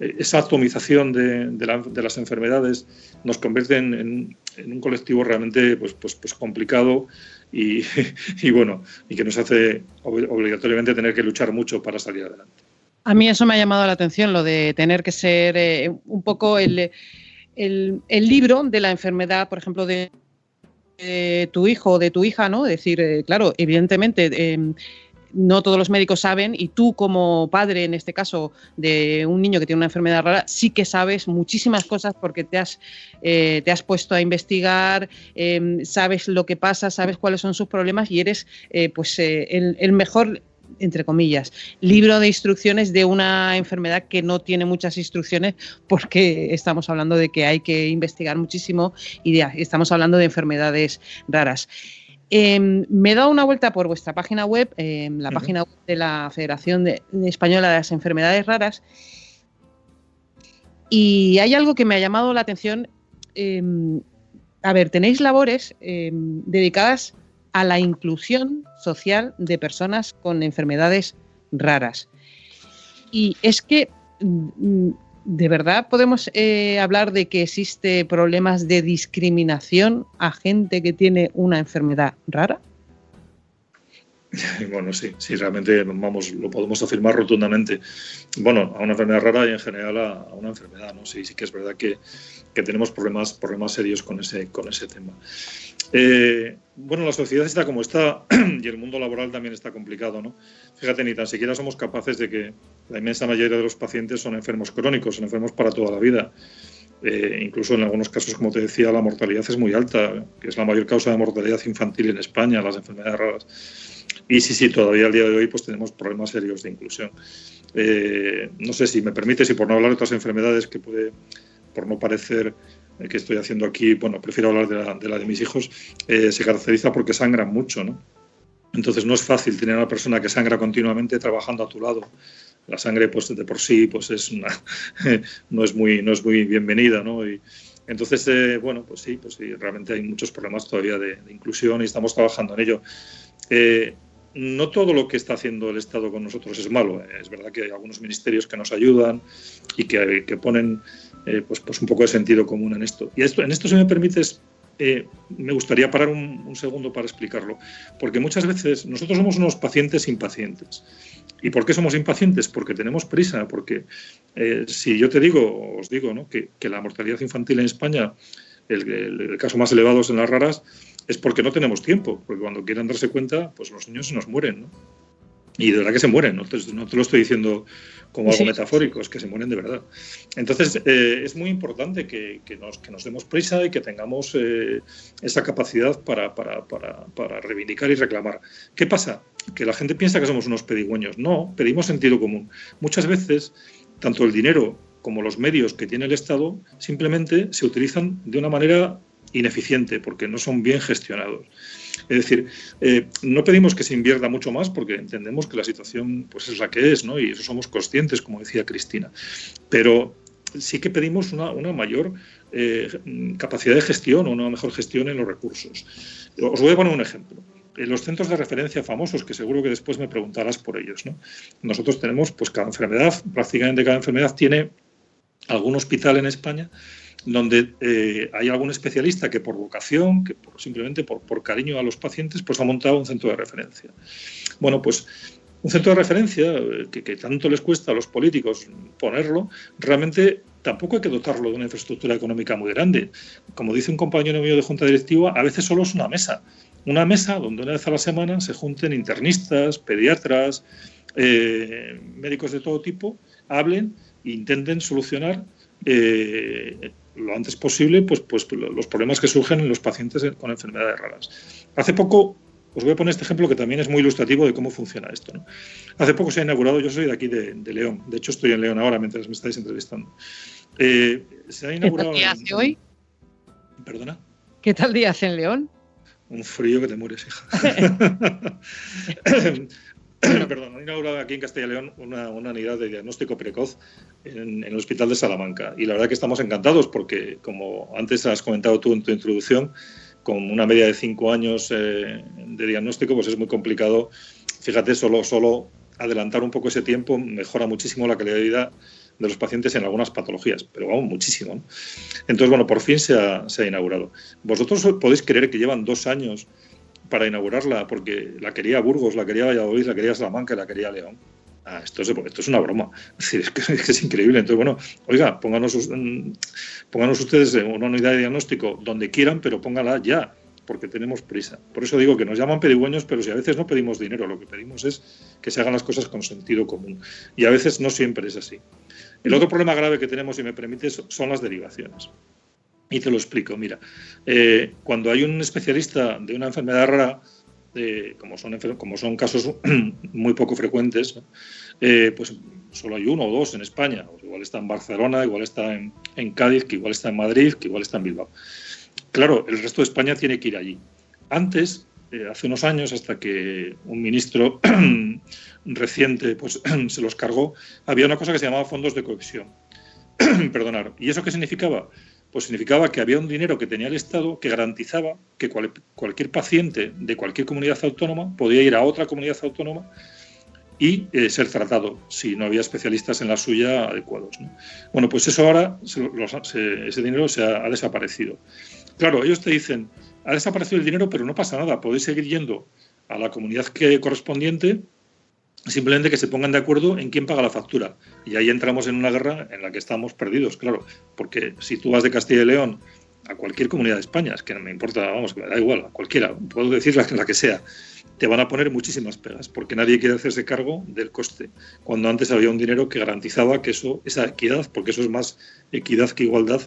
esa atomización de, de, las enfermedades nos convierte en, un colectivo realmente pues, pues, pues complicado y, bueno, y que nos hace obligatoriamente tener que luchar mucho para salir adelante. A mí eso me ha llamado la atención, lo de tener que ser eh, un poco el, el, el, libro de la enfermedad, por ejemplo, de, tu hijo o de tu hija, ¿no? Es decir, eh, claro, evidentemente eh, no todos los médicos saben y tú como padre, en este caso, de un niño que tiene una enfermedad rara, sí que sabes muchísimas cosas porque te has, eh, te has puesto a investigar, eh, sabes lo que pasa, sabes cuáles son sus problemas y eres eh, pues eh, el, el mejor entre comillas, libro de instrucciones de una enfermedad que no tiene muchas instrucciones porque estamos hablando de que hay que investigar muchísimo y estamos hablando de enfermedades raras. Eh, me he dado una vuelta por vuestra página web, eh, la uh -huh. página web de la Federación de, de Española de las Enfermedades Raras, Y hay algo que me ha llamado la atención. eh, a ver, tenéis labores dedicadas a la inclusión social de personas con enfermedades raras. Y es que, mm, ¿de verdad podemos eh, hablar de que existe problemas de discriminación a gente que tiene una enfermedad rara? Bueno, sí, sí, realmente vamos, lo podemos afirmar rotundamente. Bueno, a una enfermedad rara y en general a, a una enfermedad, ¿no? Sí, sí que es verdad que, que tenemos problemas, problemas serios con ese, con ese tema. Eh, bueno, la sociedad está como está y el mundo laboral también está complicado, ¿no? Fíjate, ni tan siquiera somos capaces de que la inmensa mayoría de los pacientes son enfermos crónicos, son enfermos para toda la vida. Eh, incluso en algunos casos, como te decía, la mortalidad es muy alta, que es la mayor causa de mortalidad infantil en España, las enfermedades raras. Y sí, sí, todavía al día de hoy pues tenemos problemas serios de inclusión. Eh, no sé si me permites, y por no hablar de otras enfermedades que puede, por no parecer que estoy haciendo aquí, bueno, prefiero hablar de la de, la de mis hijos, eh, se caracteriza porque sangran mucho, ¿no? Entonces no es fácil tener a una persona que sangra continuamente trabajando a tu lado. La sangre, pues de por sí, pues es una, no es muy, no es muy bienvenida, ¿no? Y, entonces, eh, bueno, pues sí, pues sí, realmente hay muchos problemas todavía de, de inclusión y estamos trabajando en ello. Eh, no todo lo que está haciendo el Estado con nosotros es malo. Eh, Es verdad que hay algunos ministerios que nos ayudan y que, que ponen eh, pues, pues un poco de sentido común en esto. Y esto, en esto, si me permites, eh, me gustaría parar un, un, segundo para explicarlo. Porque muchas veces nosotros somos unos pacientes impacientes. ¿Y por qué somos impacientes? Porque tenemos prisa. Porque eh, si yo te digo, os digo, ¿no? que, la mortalidad infantil en España, el, el, el caso más elevado es en las raras, es porque no tenemos tiempo, porque cuando quieran darse cuenta, pues los niños se nos mueren, ¿no? Y de verdad que se mueren, no te, no te lo estoy diciendo como algo sí. metafórico, es que se mueren de verdad. Entonces, eh, es muy importante que, que, nos, que, nos, demos prisa y que tengamos eh, esa capacidad para, para, para, para, reivindicar y reclamar. ¿Qué pasa? Que la gente piensa que somos unos pedigüeños. No, pedimos sentido común. Muchas veces, tanto el dinero como los medios que tiene el Estado simplemente se utilizan de una manera ineficiente porque no son bien gestionados. Es decir, eh, no pedimos que se invierta mucho más porque entendemos que la situación pues, es la que es, ¿no? y eso somos conscientes, como decía Cristina. Pero sí que pedimos una, mayor eh, capacidad de gestión o una mejor gestión en los recursos. Os voy a poner un ejemplo. Los centros de referencia famosos, que seguro que después me preguntarás por ellos, ¿no? nosotros tenemos, pues cada enfermedad, prácticamente cada enfermedad tiene algún hospital en España donde eh, hay algún especialista que por vocación, que por, simplemente por, por, cariño a los pacientes, pues ha montado un centro de referencia. Bueno, pues un centro de referencia eh, que, que, tanto les cuesta a los políticos ponerlo, realmente tampoco hay que dotarlo de una infraestructura económica muy grande. Como dice un compañero mío de junta directiva, a veces solo es una mesa. Una mesa donde una vez a la semana se junten internistas, pediatras, eh, médicos de todo tipo, hablen e intenten solucionar eh, lo antes posible pues, pues los problemas que surgen en los pacientes con enfermedades raras. Hace poco, os voy a poner este ejemplo que también es muy ilustrativo de cómo funciona esto. ¿no? Hace poco se ha inaugurado, yo soy de aquí de, de, León, de hecho estoy en León ahora mientras me estáis entrevistando. Eh, se ha inaugurado... ¿Qué hace hoy? ¿Perdona? ¿Qué tal día hace en León? Un frío que te mueres, hija. Perdón, han inaugurado aquí en Castilla y León una, unidad de diagnóstico precoz en, el Hospital de Salamanca. Y la verdad que estamos encantados porque, como antes has comentado tú en tu introducción, con una media de cinco años eh, de diagnóstico, pues es muy complicado. Fíjate, solo, solo adelantar un poco ese tiempo mejora muchísimo la calidad de vida de los pacientes en algunas patologías, pero vamos, muchísimo. ¿no? Entonces, bueno, por fin se ha inaugurado. Vosotros podéis creer que llevan dos años para inaugurarla, porque la quería Burgos, la quería Valladolid, la quería Salamanca, la quería León. Ah, esto, es, esto es una broma. Es, que, es, increíble. Entonces, bueno, oiga, pónganos, pónganos ustedes una unidad de diagnóstico donde quieran, pero póngala ya, porque tenemos prisa. Por eso digo que nos llaman pedigüeños, pero si a veces no pedimos dinero, lo que pedimos es que se hagan las cosas con sentido común. Y a veces no siempre es así. El otro problema grave que tenemos, si me permites, son las derivaciones. Y te lo explico. Mira, eh, cuando hay un especialista de una enfermedad rara, eh, como, son, casos muy poco frecuentes, eh, pues solo hay uno o dos en España. O igual está en Barcelona, igual está en, en, Cádiz, que igual está en Madrid, que igual está en Bilbao. Claro, el resto de España tiene que ir allí. Antes, eh, hace unos años, hasta que un ministro reciente pues, se los cargó, había una cosa que se llamaba fondos de cohesión Perdonar. ¿Y eso qué significaba? Pues significaba que había un dinero que tenía el Estado que garantizaba que cual- cualquier paciente de cualquier comunidad autónoma podía ir a otra comunidad autónoma y eh, ser tratado si no había especialistas en la suya adecuados. ¿no? Bueno, pues eso ahora, ese dinero se ha, ha desaparecido. Claro, ellos te dicen, ha desaparecido el dinero, pero no pasa nada, podéis seguir yendo a la comunidad que correspondiente, simplemente que se pongan de acuerdo en quién paga la factura. Y ahí entramos en una guerra en la que estamos perdidos, claro, porque si tú vas de Castilla y León a cualquier comunidad de España, es que no me importa, vamos, que me da igual, a cualquiera, puedo decir la, la que sea, te van a poner muchísimas pegas, porque nadie quiere hacerse cargo del coste, cuando antes había un dinero que garantizaba que eso, esa equidad, porque eso es más equidad que igualdad,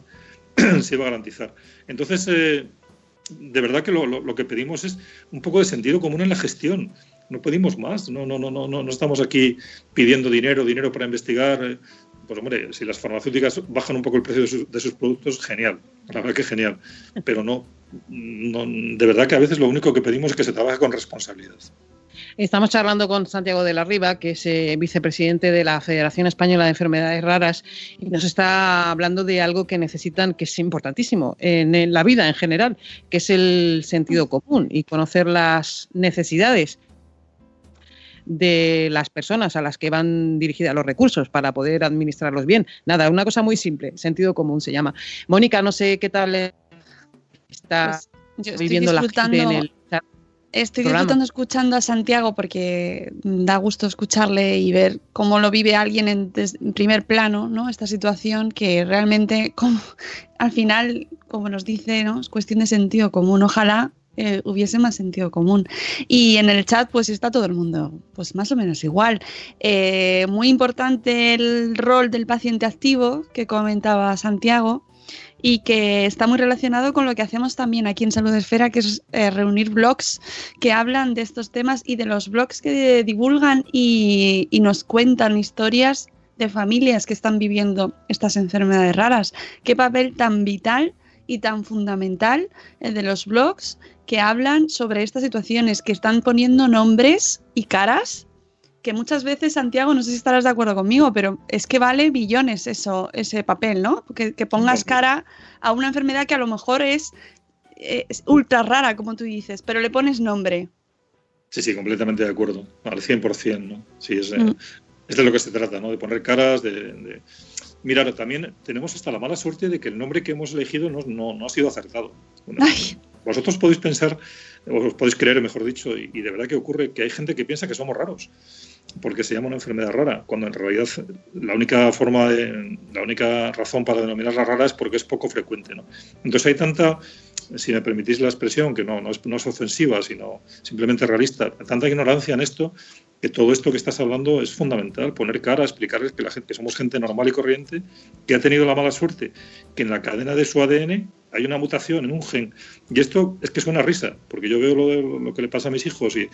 se iba a garantizar. Entonces, eh, de verdad que lo, que pedimos es un poco de sentido común en la gestión. No pedimos más. No, no, no, no, no, estamos aquí pidiendo dinero, dinero para investigar. eh. Pues hombre, si las farmacéuticas bajan un poco el precio de sus, de sus productos, genial. La verdad que genial. Pero no, no, de verdad que a veces lo único que pedimos es que se trabaje con responsabilidad. Estamos charlando con Santiago de la Riva, que es eh, vicepresidente de la Federación Española de Enfermedades Raras, y nos está hablando de algo que necesitan, que es importantísimo en la vida en general, que es el sentido común y conocer las necesidades de las personas a las que van dirigidas los recursos para poder administrarlos bien. Nada, una cosa muy simple, sentido común se llama. Mónica, no sé qué tal está Pues viviendo la gente en el chat. Estoy programa. disfrutando escuchando a Santiago porque da gusto escucharle y ver cómo lo vive alguien en, en primer plano, ¿no? Esta situación que realmente, como, al final, como nos dice, ¿no? Es cuestión de sentido común. Ojalá eh, hubiese más sentido común. Y en el chat, pues está todo el mundo, pues más o menos igual. Eh, muy importante el rol del paciente activo que comentaba Santiago y que está muy relacionado con lo que hacemos también aquí en Salud Esfera, que es eh, reunir blogs que hablan de estos temas y de los blogs que divulgan y, y nos cuentan historias de familias que están viviendo estas enfermedades raras. Qué papel tan vital y tan fundamental el de los blogs que hablan sobre estas situaciones, que están poniendo nombres y caras que muchas veces, Santiago, no sé si estarás de acuerdo conmigo, pero es que vale billones eso, ese papel, ¿no? Que, que pongas cara a una enfermedad que a lo mejor es, eh, es ultra rara, como tú dices, pero le pones nombre. Sí, sí, completamente de acuerdo, al 100%, ¿no? Sí, es, eh, Mm. es de lo que se trata, ¿no? De poner caras, de... de- Mirar, también tenemos hasta la mala suerte de que el nombre que hemos elegido no, no- no ha sido acertado. Bueno, Vosotros podéis pensar, os podéis creer, mejor dicho, y, y de verdad que ocurre que hay gente que piensa que somos raros, porque se llama una enfermedad rara, cuando en realidad la única forma, de- la única razón para denominarla rara es porque es poco frecuente, ¿no? Entonces hay tanta, si me permitís la expresión, que no, no, es, no es ofensiva, sino simplemente realista, tanta ignorancia en esto, que todo esto que estás hablando es fundamental, poner cara, explicarles que, la gente, que somos gente normal y corriente, que ha tenido la mala suerte, que en la cadena de su ADN hay una mutación en un gen. Y esto es que suena risa, porque yo veo lo, lo que le pasa a mis hijos y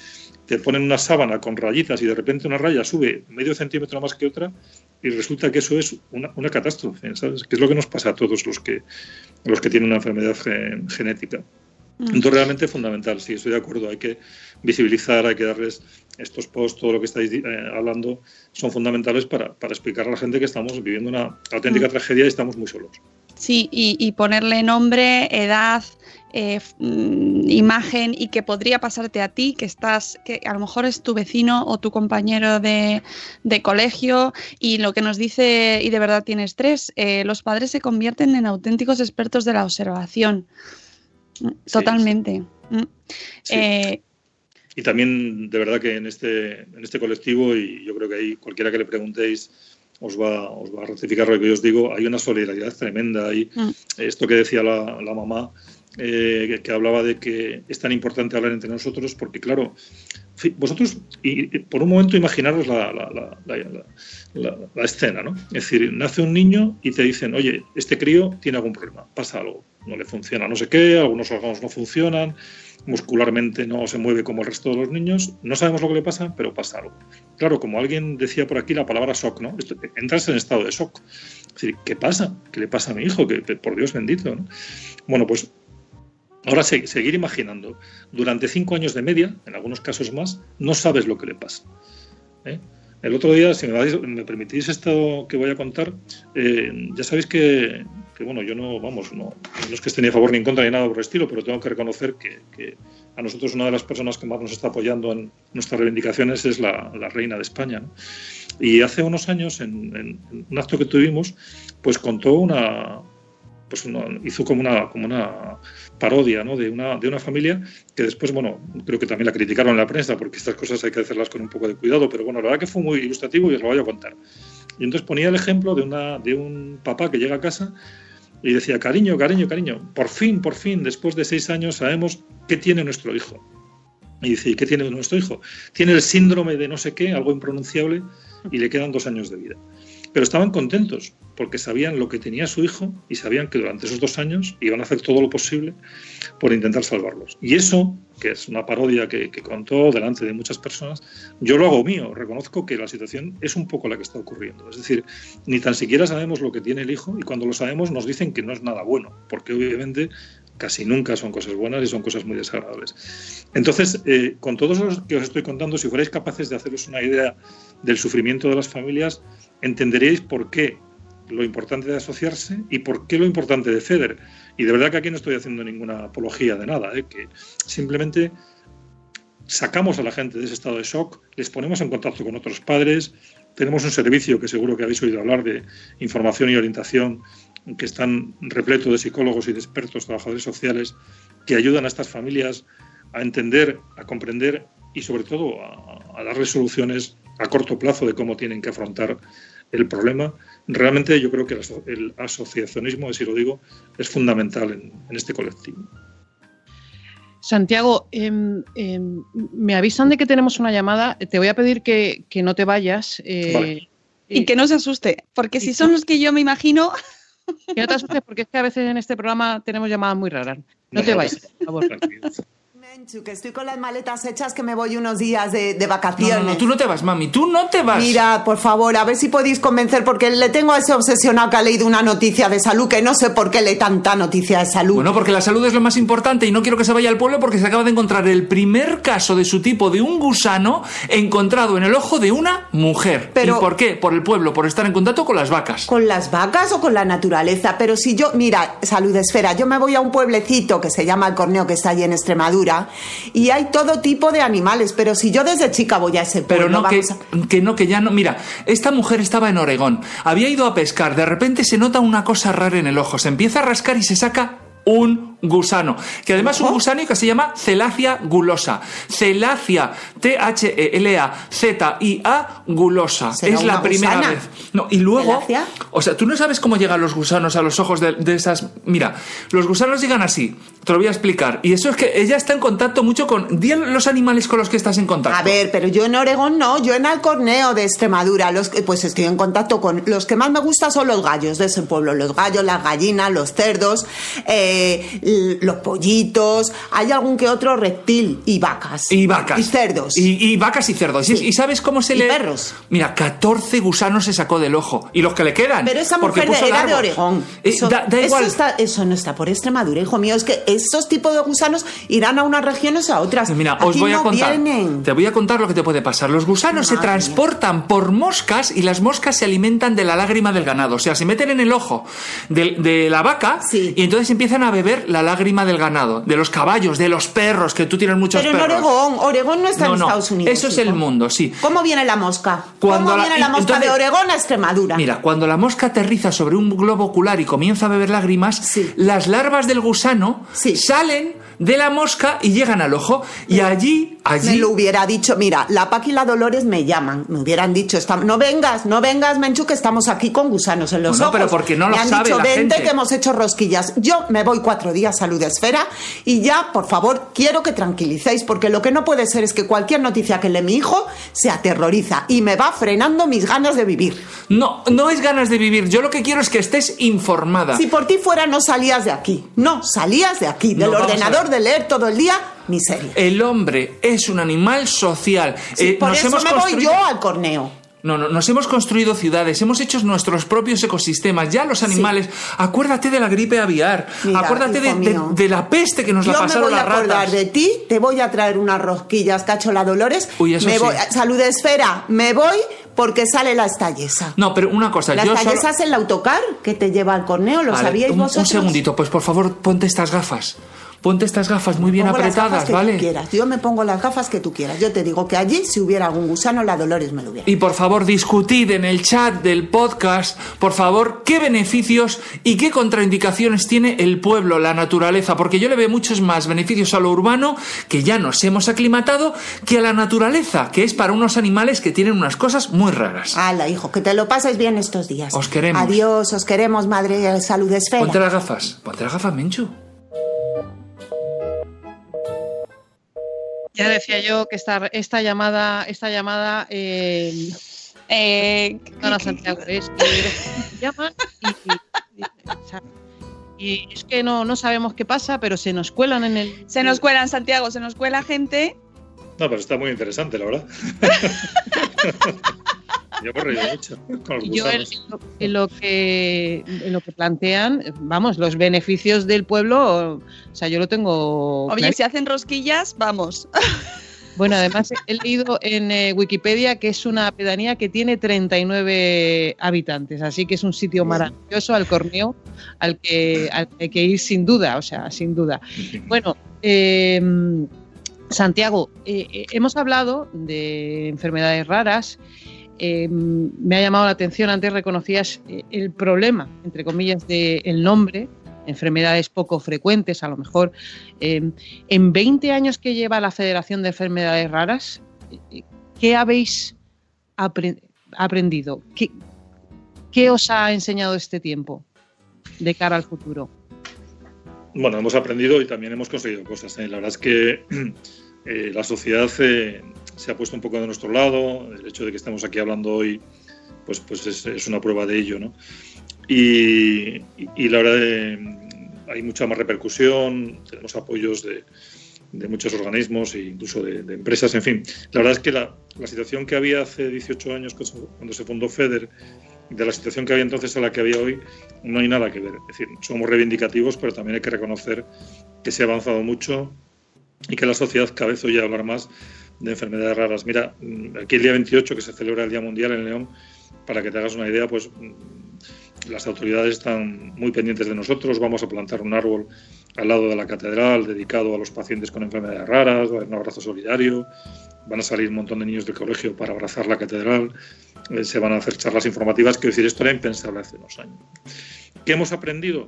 te ponen una sábana con rayitas y de repente una raya sube medio centímetro más que otra y resulta que eso es una, catástrofe, ¿sabes? Que es lo que nos pasa a todos los que, los que tienen una enfermedad gen- genética. Entonces, realmente es fundamental, sí, estoy de acuerdo. Hay que visibilizar, hay que darles estos posts, todo lo que estáis eh, hablando, son fundamentales para, para explicar a la gente que estamos viviendo una auténtica Mm. tragedia y estamos muy solos. Sí, y, y ponerle nombre, edad, eh, mm, imagen y que podría pasarte a ti, que estás, que a lo mejor es tu vecino o tu compañero de, de colegio y lo que nos dice, y de verdad tiene estrés, eh, los padres se convierten en auténticos expertos de la observación. Totalmente. Mm. Eh, Y también, de verdad, que en este, en este colectivo, y yo creo que ahí cualquiera que le preguntéis os va, os va a rectificar lo que yo os digo, hay una solidaridad tremenda. Hay mm. esto que decía la, la mamá, eh, que, hablaba de que es tan importante hablar entre nosotros, porque claro, vosotros, por un momento imaginaros la, escena, ¿no? Es decir, nace un niño y te dicen, oye, este crío tiene algún problema, pasa algo, no le funciona no sé qué, algunos órganos no funcionan, muscularmente no se mueve como el resto de los niños, no sabemos lo que le pasa, pero pasa algo. Claro, como alguien decía por aquí la palabra shock, ¿no? Esto- entras en estado de shock. Es decir, ¿qué pasa? ¿Qué le pasa a mi hijo? Que por Dios bendito, ¿no? Bueno, pues ahora se- seguir imaginando. Durante cinco años de media, en algunos casos más, no sabes lo que le pasa. ¿eh? El otro día, si me, me permitís esto que voy a contar, eh, ya sabéis que, bueno, yo no, vamos, no, no es que esté ni a favor ni en contra ni nada por el estilo, pero tengo que reconocer que, a nosotros una de las personas que más nos está apoyando en nuestras reivindicaciones es la, reina de España. Y hace unos años, en un acto que tuvimos, pues contó una, pues una- hizo como una, como una parodia ¿no? de, una, de una familia que después, bueno, creo que también la criticaron en la prensa porque estas cosas hay que hacerlas con un poco de cuidado, pero bueno, la verdad que fue muy ilustrativo y os lo voy a contar. Y entonces ponía el ejemplo de, una, de un papá que llega a casa y decía, cariño, cariño, cariño, por fin, por fin, después de seis años sabemos qué tiene nuestro hijo. Y dice, ¿y qué tiene nuestro hijo? Tiene el síndrome de no sé qué, algo impronunciable, y le quedan dos años de vida. Pero estaban contentos porque sabían lo que tenía su hijo y sabían que durante esos dos años iban a hacer todo lo posible por intentar salvarlos. Y eso, que es una parodia que, contó delante de muchas personas, yo lo hago mío. Reconozco que la situación es un poco la que está ocurriendo. Es decir, ni tan siquiera sabemos lo que tiene el hijo y cuando lo sabemos nos dicen que no es nada bueno, porque obviamente casi nunca son cosas buenas y son cosas muy desagradables. Entonces, eh, con todo eso que os estoy contando, si fuerais capaces de haceros una idea del sufrimiento de las familias, entenderíais por qué lo importante de asociarse y por qué lo importante de FEDER. Y de verdad que aquí no estoy haciendo ninguna apología de nada, ¿eh? que simplemente sacamos a la gente de ese estado de shock, les ponemos en contacto con otros padres, tenemos un servicio que seguro que habéis oído hablar de información y orientación, que están repleto de psicólogos y de expertos, trabajadores sociales, que ayudan a estas familias a entender, a comprender y sobre todo a, a darles soluciones a corto plazo de cómo tienen que afrontar el problema. Realmente yo creo que el, aso- el asociacionismo, así lo digo, es fundamental en, en este colectivo. Santiago, em, em, me avisan de que tenemos una llamada. Te voy a pedir que, que no te vayas. eh, Vale. Y que no se asuste, porque si son los que yo me imagino, Que no te asustes porque es que a veces en este programa tenemos llamadas muy raras. No te vayas, por favor. Que estoy con las maletas hechas que me voy unos días de, de No, vacaciones. no, no, tú no te vas, mami, tú no te vas. Mira, por favor, a ver si podéis convencer, porque le tengo a ese obsesionado que ha leído una noticia de salud, que no sé por qué lee tanta noticia de salud. Bueno, porque la salud es lo más importante y no quiero que se vaya al pueblo porque se acaba de encontrar el primer caso de su tipo de un gusano encontrado en el ojo de una mujer. Pero- ¿Y por qué? Por el pueblo, por estar en contacto con las vacas. ¿Con las vacas o con la naturaleza? Pero si yo, mira, salud esfera, yo me voy a un pueblecito que se llama El Corneo, que está allí en Extremadura, y hay todo tipo de animales, pero si yo desde chica voy a ese pueblo, Pero no que, a- que no, que ya no. Mira, esta mujer estaba en Oregón, había ido a pescar, de repente se nota una cosa rara en el ojo, se empieza a rascar y se saca un gusano, que además es un gusano que se llama Celacia gulosa. Celacia, T-H-E-L-A-Z-I-A gulosa. ¿Será Es la primera gusana? vez. No, y luego, ¿Celacia? o sea, tú no sabes cómo llegan los gusanos a los ojos de, de esas. Mira, los gusanos llegan así. Te lo voy a explicar. Y eso es que ella está en contacto mucho con. Di los animales con los que estás en contacto. A ver, pero yo en Oregón no, yo en Alcorneo de Extremadura, los que- pues estoy en contacto con los que más me gustan son los gallos de ese pueblo, los gallos, las gallinas, los cerdos, eh, los pollitos, hay algún que otro reptil y vacas. Y vacas. Y cerdos. Y, y vacas y cerdos. ¿Y- Sí. ¿Y sabes cómo se Y le.? perros. Mira, 14 gusanos se sacó del ojo. Y los que le quedan. Pero esa mujer de- era de. Oregón. Eh, Eso, da, está- eso no está por Extremadura, hijo mío. Es que esos tipos de gusanos irán a unas regiones a otras. Mira, Aquí os voy a contar. vienen. Te voy a contar lo que te puede pasar. Los gusanos se Madre transportan por moscas y las moscas se alimentan de la lágrima del ganado. O sea, se meten en el ojo de, de la vaca y entonces empiezan a beber la lágrima del ganado, de los caballos, de los perros, que tú tienes muchos Pero en perros. Oregón, Oregón no está No, en no, Estados Unidos. Eso es el mundo, sí. ¿Cómo viene la mosca? Cuando ¿Cómo la- viene la mosca entonces- de Oregón a Extremadura? Mira, cuando la mosca aterriza sobre un globo ocular y comienza a beber lágrimas, las larvas del gusano salen de la mosca y llegan al ojo. Y allí, allí. Me lo hubiera dicho, mira, la Paqui y la Dolores me llaman. Me hubieran dicho, "Estam- no vengas, no vengas, Menchu, que estamos aquí con gusanos en los ojos. pero porque no lo me han sabe dicho, la vente gente". que hemos hecho rosquillas. Yo me voy cuatro días Salud Esfera y ya, por favor, quiero que tranquilicéis, porque lo que no puede ser es que cualquier noticia que lee mi hijo se aterroriza y me va frenando mis ganas de vivir. No, no es ganas de vivir. Yo lo que quiero es que estés informada. Si por ti fuera, no salías de aquí. No, salías de aquí, del ordenador, de leer todo el día, miseria. El hombre es un animal social. Sí, Eh, por nos eso hemos me voy yo al corneo. No, no, nos hemos construido ciudades, hemos hecho nuestros propios ecosistemas. Ya los animales, acuérdate de la gripe aviar, Mira, acuérdate de, la peste que nos la Yo me pasaron voy a las acordar ratas. de ti, te voy a traer unas rosquillas, cacho la Dolores. Uy, eso me sí. voy, salud esfera, me voy porque sale la estallesa. No, pero una cosa, La yo estallesa solo... es el autocar que te lleva al corneo, ¿lo Vale, sabíais un, vosotros? un segundito, pues por favor, ponte estas gafas. Ponte estas gafas muy bien apretadas, que tú ¿vale? quieras. Yo me pongo las gafas que tú quieras. Yo te digo que allí, si hubiera algún gusano, la Dolores me lo hubiera. Y por favor, discutid en el chat del podcast, por favor, qué beneficios y qué contraindicaciones tiene el pueblo, la naturaleza, porque yo le veo muchos más beneficios a lo urbano, que ya nos hemos aclimatado, que a la naturaleza, que es para unos animales que tienen unas cosas muy raras. Hala, hijo, que te lo pases bien estos días. Os queremos. Adiós, os queremos, madre salud esfera. Ponte las gafas, ponte las gafas, Menchu. Ya decía yo que esta, esta llamada, esta llamada eh, eh, no, no, Santiago, es que llaman y, y es que no, no sabemos qué pasa, pero se nos cuelan en el. Se nos cuelan, Santiago, se nos cuela gente. No, pero está muy interesante, la verdad. Yo me he reído mucho con los Y yo en, lo, en lo que en lo que plantean, vamos, los beneficios del pueblo, o sea, yo lo tengo. Oye, si hacen rosquillas, vamos. Bueno, además he leído en eh, Wikipedia que es una pedanía que tiene 39 habitantes, así que es un sitio maravilloso al Corneo al que, al que hay que ir sin duda, o sea, sin duda. Bueno, eh, Santiago, eh, hemos hablado de enfermedades raras. Eh, me ha llamado la atención, antes reconocías eh, el problema, entre comillas, del nombre, enfermedades poco frecuentes, a lo mejor. Eh, en 20 años que lleva la Federación de Enfermedades Raras, eh, ¿qué habéis apre- aprendido? ¿Qué, qué os ha enseñado este tiempo de cara al futuro? Bueno, hemos aprendido y también hemos conseguido cosas. ¿eh? La verdad es que eh, la sociedad eh, se ha puesto un poco de nuestro lado. El hecho de que estemos aquí hablando hoy, pues, pues es, una prueba de ello. Y, y- la verdad eh, hay mucha más repercusión, tenemos apoyos de, muchos organismos e incluso de, empresas, en fin. La verdad es que la, la situación que había hace 18 años cuando se fundó FEDER, de la situación que había entonces a la que había hoy, no hay nada que ver. Es decir, somos reivindicativos, pero también hay que reconocer que se ha avanzado mucho y que la sociedad cada vez oye hablar más de enfermedades raras. Mira, mm, aquí el día 28, que se celebra el Día Mundial en León, para que te hagas una idea, pues mm, las autoridades están muy pendientes de nosotros. Vamos a plantar un árbol al lado de la catedral dedicado a los pacientes con enfermedades raras, va a haber un abrazo solidario, van a salir un montón de niños del colegio para abrazar la catedral, eh, se van a hacer charlas informativas, quiero decir, esto era impensable hace unos años. ¿Qué hemos aprendido?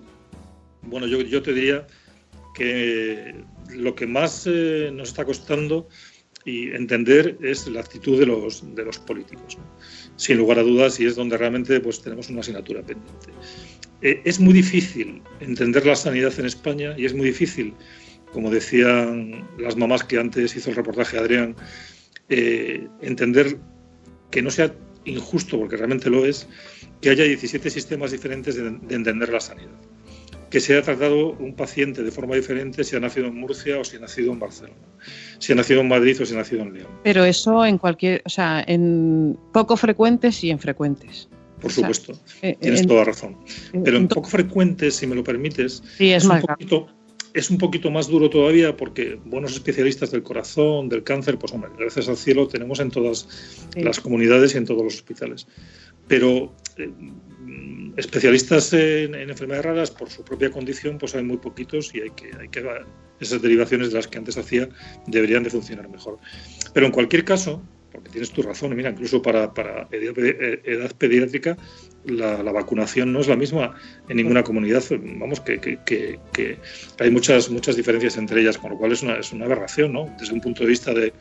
Bueno, yo, yo te diría que lo que más eh, nos está costando y entender es la actitud de los, de los políticos, sin lugar a dudas, y es donde realmente pues, tenemos una asignatura pendiente. Eh, es muy difícil entender la sanidad en España y es muy difícil, como decían las mamás que antes hizo el reportaje Adrián, eh, entender que no sea injusto, porque realmente lo es, que haya 17 sistemas diferentes de entender la sanidad. Que se haya tratado un paciente de forma diferente si ha nacido en Murcia o si ha nacido en Barcelona, si ha nacido en Madrid o si ha nacido en León. Pero eso en cualquier, o sea, en poco frecuentes y en frecuentes. Por O sea, supuesto, eh, tienes en- toda razón. Pero en en- poco frecuente, si me lo permites, Sí, es un más grave. poquito, es un poquito más duro todavía porque buenos especialistas del corazón, del cáncer, pues hombre, gracias al cielo tenemos en todas Sí. las comunidades y en todos los hospitales. Pero eh, especialistas en, en enfermedades raras, por su propia condición, pues hay muy poquitos y hay que, hay que esas derivaciones de las que antes hacía deberían de funcionar mejor. Pero en cualquier caso, porque tienes tu razón, mira, incluso para, eh, edad pediátrica la, vacunación no es la misma en ninguna comunidad. Vamos, que, hay muchas muchas diferencias entre ellas, con lo cual es una, es una aberración, ¿no? Desde un punto de vista de,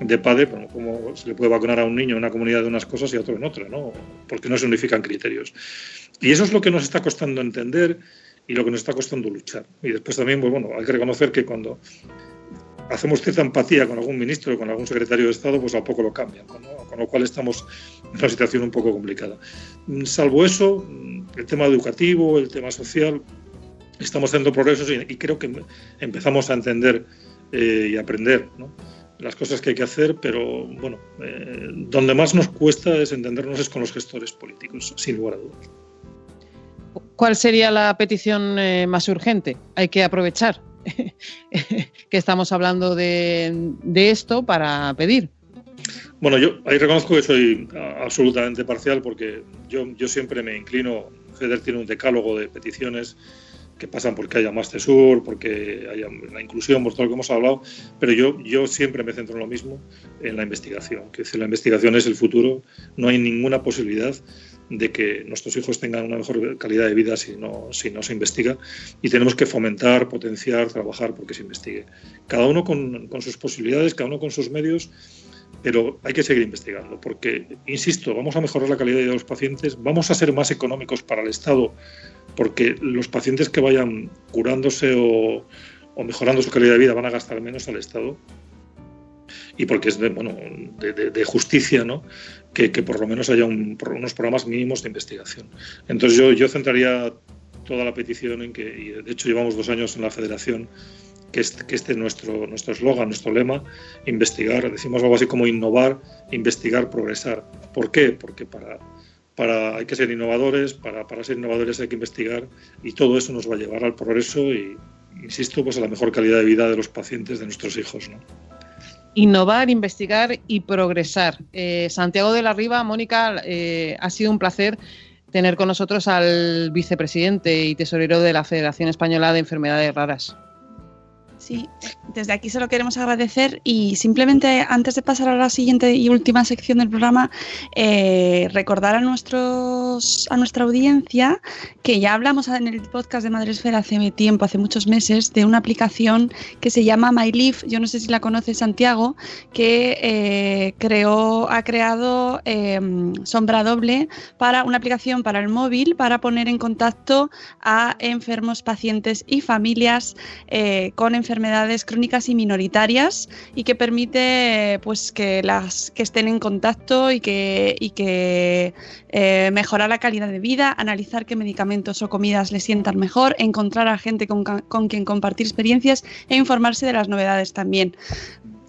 de padre, como, como se le puede vacunar a un niño en una comunidad de unas cosas y a otro en otra, ¿no? Porque no se unifican criterios. Y eso es lo que nos está costando entender y lo que nos está costando luchar. Y después también, pues bueno, hay que reconocer que cuando hacemos cierta empatía con algún ministro o con algún secretario de Estado, pues a poco lo cambian, con lo cual estamos en una situación un poco complicada. Mm, Salvo eso, mm, el tema educativo, el tema social, estamos haciendo progresos y, creo que empezamos a entender eh, y aprender las cosas que hay que hacer, pero bueno, eh, donde más nos cuesta es entendernos es con los gestores políticos, sin lugar a dudas. ¿Cuál sería la petición eh, más urgente? Hay que aprovechar que estamos hablando de, de esto para pedir. Bueno, yo ahí reconozco que soy absolutamente parcial porque yo, yo siempre me inclino, FEDER tiene un decálogo de peticiones que pasan porque haya más TESUR, porque haya la inclusión, por todo lo que hemos hablado, pero yo, yo siempre me centro en lo mismo, en la investigación. Que decir, la investigación es el futuro, no hay ninguna posibilidad de que nuestros hijos tengan una mejor calidad de vida si no, si no se investiga y tenemos que fomentar, potenciar, trabajar porque se investigue. Cada uno con, con sus posibilidades, cada uno con sus medios, pero hay que seguir investigando porque, insisto, vamos a mejorar la calidad de los pacientes, vamos a ser más económicos para el Estado porque los pacientes que vayan curándose o, mejorando su calidad de vida van a gastar menos al Estado y porque es de, bueno, de, justicia ¿no? que, por lo menos haya unos programas mínimos de investigación. Entonces yo, yo centraría toda la petición en que, y de hecho llevamos dos años en la federación, que este, que este es nuestro nuestro eslogan, nuestro lema, investigar, decimos algo así como innovar, investigar, progresar. ¿Por qué? Porque para para, hay que ser innovadores, para, para, ser innovadores hay que investigar y todo eso nos va a llevar al progreso y, insisto, pues a la mejor calidad de vida de los pacientes, de nuestros hijos. ¿no? Innovar, investigar y progresar. Eh, Santiago de la Riva, Mónica, eh, ha sido un placer tener con nosotros al vicepresidente y tesorero de la Federación Española de Enfermedades Raras. Sí, desde aquí se lo queremos agradecer y simplemente antes de pasar a la siguiente y última sección del programa, eh, recordar a, nuestros, a nuestra audiencia que ya hablamos en el podcast de Madresfera hace tiempo, hace muchos meses, de una aplicación que se llama MyLeaf, yo no sé si la conoce Santiago, que eh, creó, ha creado eh, Sombra Doble para una aplicación para el móvil para poner en contacto a enfermos, pacientes y familias con enfermedades enfermedades crónicas y minoritarias y que permite pues que las que estén en contacto y que, y que eh, mejorar la calidad de vida, analizar qué medicamentos o comidas le sientan mejor, encontrar a gente con, con quien compartir experiencias e informarse de las novedades también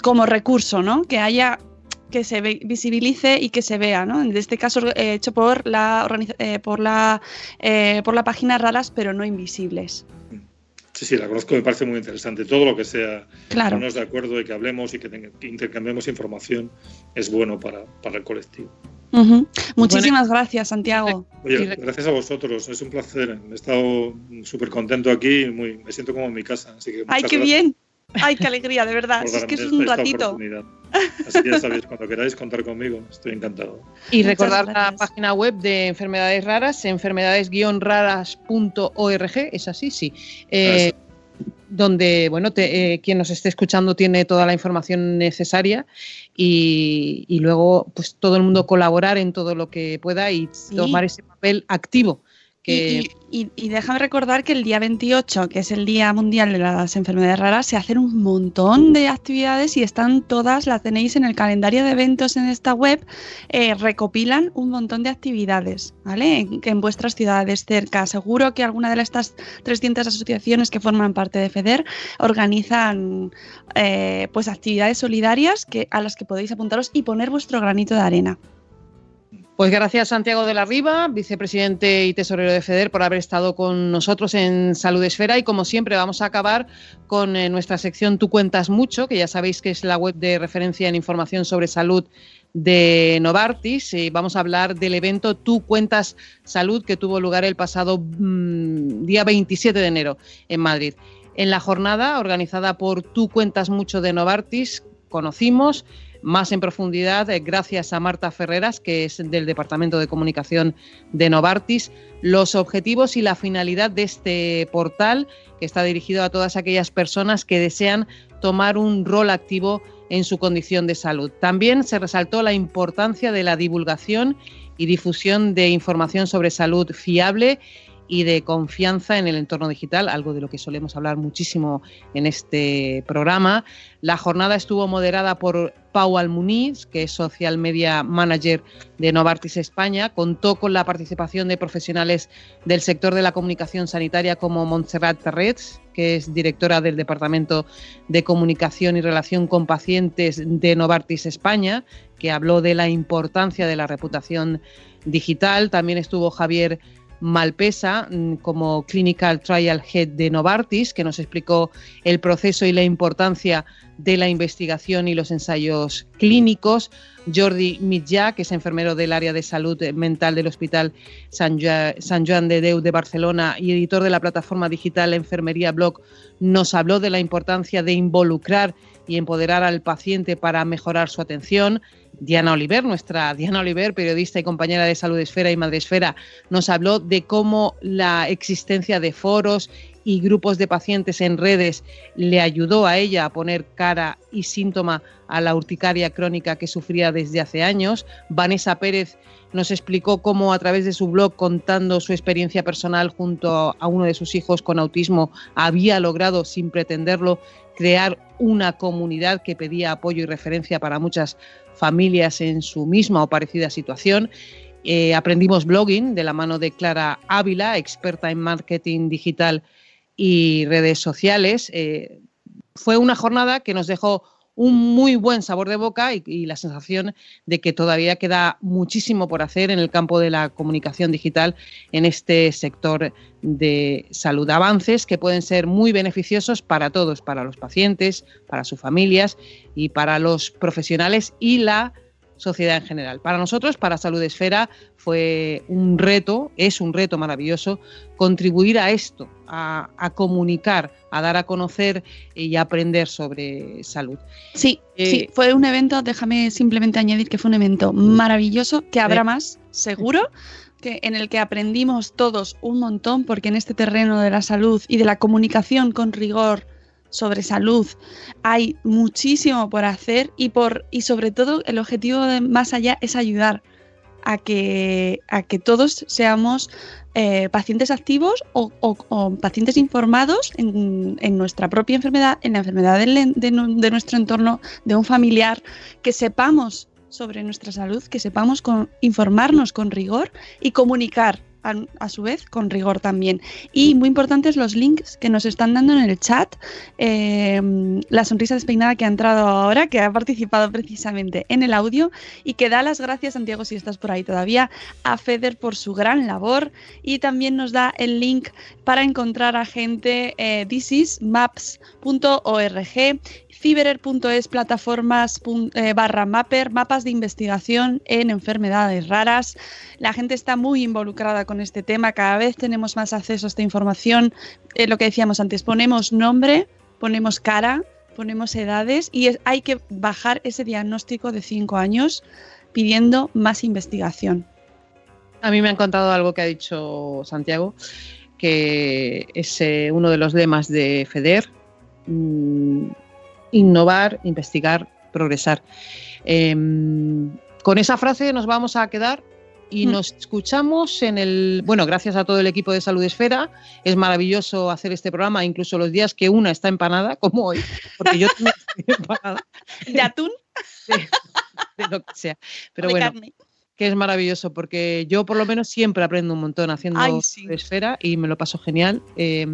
como recurso, ¿no? Que haya que se visibilice y que se vea, ¿no? En este caso eh, hecho por la eh, por la por la página raras pero no invisibles. Sí, sí, la conozco, me parece muy interesante. Todo lo que sea claro. ponernos de acuerdo y que hablemos y que, intercambiemos información es bueno para, el colectivo. Muchísimas gracias, Santiago. Oye, gracias a vosotros, es un placer. He estado súper contento aquí, muy, me siento como en mi casa. Así que ¡Ay, qué bien! ¡Ay, qué alegría, de verdad! es que es un ratito. Así que ya sabéis, cuando queráis contar conmigo, estoy encantado. Y recordar la página web de enfermedades raras, enfermedades-raras.org, es así, sí. Eh, donde, bueno, eh, quien nos esté escuchando tiene toda la información necesaria y, luego, pues todo el mundo colaborar en todo lo que pueda y tomar ese papel activo y, déjame recordar que el día 28, que es el Día Mundial de las Enfermedades Raras, se hacen un montón de actividades y están todas, las tenéis en el calendario de eventos en esta web, eh, recopilan un montón de actividades, ¿vale? En, en, vuestras ciudades cerca. Seguro que alguna de estas 300 asociaciones que forman parte de FEDER organizan eh, pues actividades solidarias que, a las que podéis apuntaros y poner vuestro granito de arena. Pues gracias Santiago de la Riva, vicepresidente y tesorero de FEDER, por haber estado con nosotros en Salud Esfera y como siempre vamos a acabar con eh, nuestra sección Tú cuentas mucho, que ya sabéis que es la web de referencia en información sobre salud de Novartis vamos a hablar del evento Tú cuentas salud que tuvo lugar el pasado mm, día 27 de enero en Madrid. En la jornada organizada por Tú cuentas mucho de Novartis conocimos más en profundidad eh, gracias a Marta Ferreras, que es del Departamento de Comunicación de Novartis, los objetivos y la finalidad de este portal, que está dirigido a todas aquellas personas que desean tomar un rol activo en su condición de salud. También se resaltó la importancia de la divulgación y difusión de información sobre salud fiable y de confianza en el entorno digital, algo de lo que solemos hablar muchísimo en este programa. La jornada estuvo moderada por Pau Almuniz, que es Social Media Manager de Novartis España. Contó con la participación de profesionales del sector de la comunicación sanitaria como Montserrat Terrets, que es directora del Departamento de Comunicación y Relación con Pacientes de Novartis España, que habló de la importancia de la reputación digital. También estuvo Javier Malpesa mm, como Clinical Trial Head de Novartis, que nos explicó el proceso y la importancia de la investigación y los ensayos clínicos. Jordi Mitjà, que es enfermero del área de salud mental del Hospital San, Joan de Déu de Barcelona y editor de la plataforma digital Enfermería Blog, nos habló de la importancia de involucrar y empoderar al paciente para mejorar su atención. Diana Oliver, nuestra Diana Oliver, periodista y compañera de Salud Esfera y Madre Esfera, nos habló de cómo la existencia de foros y grupos de pacientes en redes le ayudó a ella a poner cara y síntoma a la urticaria crónica que sufría desde hace años. Vanessa Pérez nos explicó cómo a través de su blog contando su experiencia personal junto a uno de sus hijos con autismo había logrado, sin pretenderlo, crear una comunidad que pedía apoyo y referencia para muchas familias en su misma o parecida situación. Eh, aprendimos blogging de la mano de Clara Ávila, experta en marketing digital y redes sociales. Eh, fue una jornada que nos dejó un muy buen sabor de boca y, la sensación de que todavía queda muchísimo por hacer en el campo de la comunicación digital en este sector de salud. Avances que pueden ser muy beneficiosos para todos, para los pacientes, para sus familias y para los profesionales y la sociedad en general. Para nosotros, para Salud Esfera, fue un reto, es un reto maravilloso, contribuir a esto, a, comunicar, a dar a conocer y aprender sobre salud. Sí, Eh, sí, fue un evento, déjame simplemente añadir que fue un evento maravilloso, que habrá más, seguro. Que, en el que aprendimos todos un montón, porque en este terreno de la salud y de la comunicación con rigor sobre salud. Hay muchísimo por hacer y por y sobre todo el objetivo de más allá es ayudar a que, a que todos seamos eh, pacientes activos o, pacientes informados en, en nuestra propia enfermedad, en la enfermedad de, nu- de nuestro entorno, de un familiar, que sepamos sobre nuestra salud, que sepamos con- informarnos con rigor y comunicar a, su vez con rigor también. Y muy importantes los links que nos están dando en el chat. Eh, la sonrisa despeinada que ha entrado ahora, que ha participado precisamente en el audio y que da las gracias, Santiago, si estás por ahí todavía, a Feder por su gran labor y también nos da el link para encontrar a gente eh, thisismaps.org Fiberer.es, plataformas eh, barra mapper, mapas de investigación en enfermedades raras. La gente está muy involucrada con este tema, cada vez tenemos más acceso a esta información. Eh, lo que decíamos antes, ponemos nombre, ponemos cara, ponemos edades y es- hay que bajar ese diagnóstico de 5 años pidiendo más investigación. A mí me ha encantado algo que ha dicho Santiago, que es uno de los lemas de FEDER, mm, innovar, investigar, progresar. Em, con esa frase nos vamos a quedar y Mm. nos escuchamos en el, bueno, gracias a todo el equipo de Salud Esfera, es maravilloso hacer este programa, incluso los días que una está empanada, como hoy, porque yo también estoy empanada. ¿De atún? de lo que sea. Pero de bueno, carne. que es maravilloso porque yo por lo menos siempre aprendo un montón haciendo Ay, sí. esfera y me lo paso genial. Eh,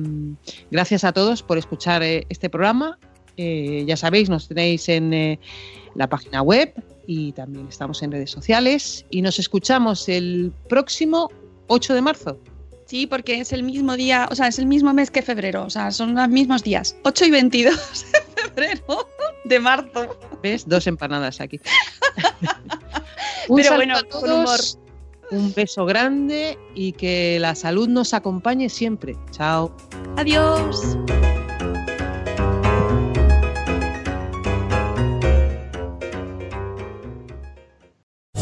gracias a todos por escuchar eh, este programa. Eh, ya sabéis, nos tenéis en eh, la página web y también estamos en redes sociales y nos escuchamos el próximo 8 de marzo. Sí, porque es el mismo día, o sea, es el mismo mes que febrero, o sea, son los mismos días, 8 y 22 de febrero de marzo. ¿Ves? Dos empanadas aquí. Un Pero bueno, a con humor. todos, Un beso grande y que la salud nos acompañe siempre. Chao. Adiós.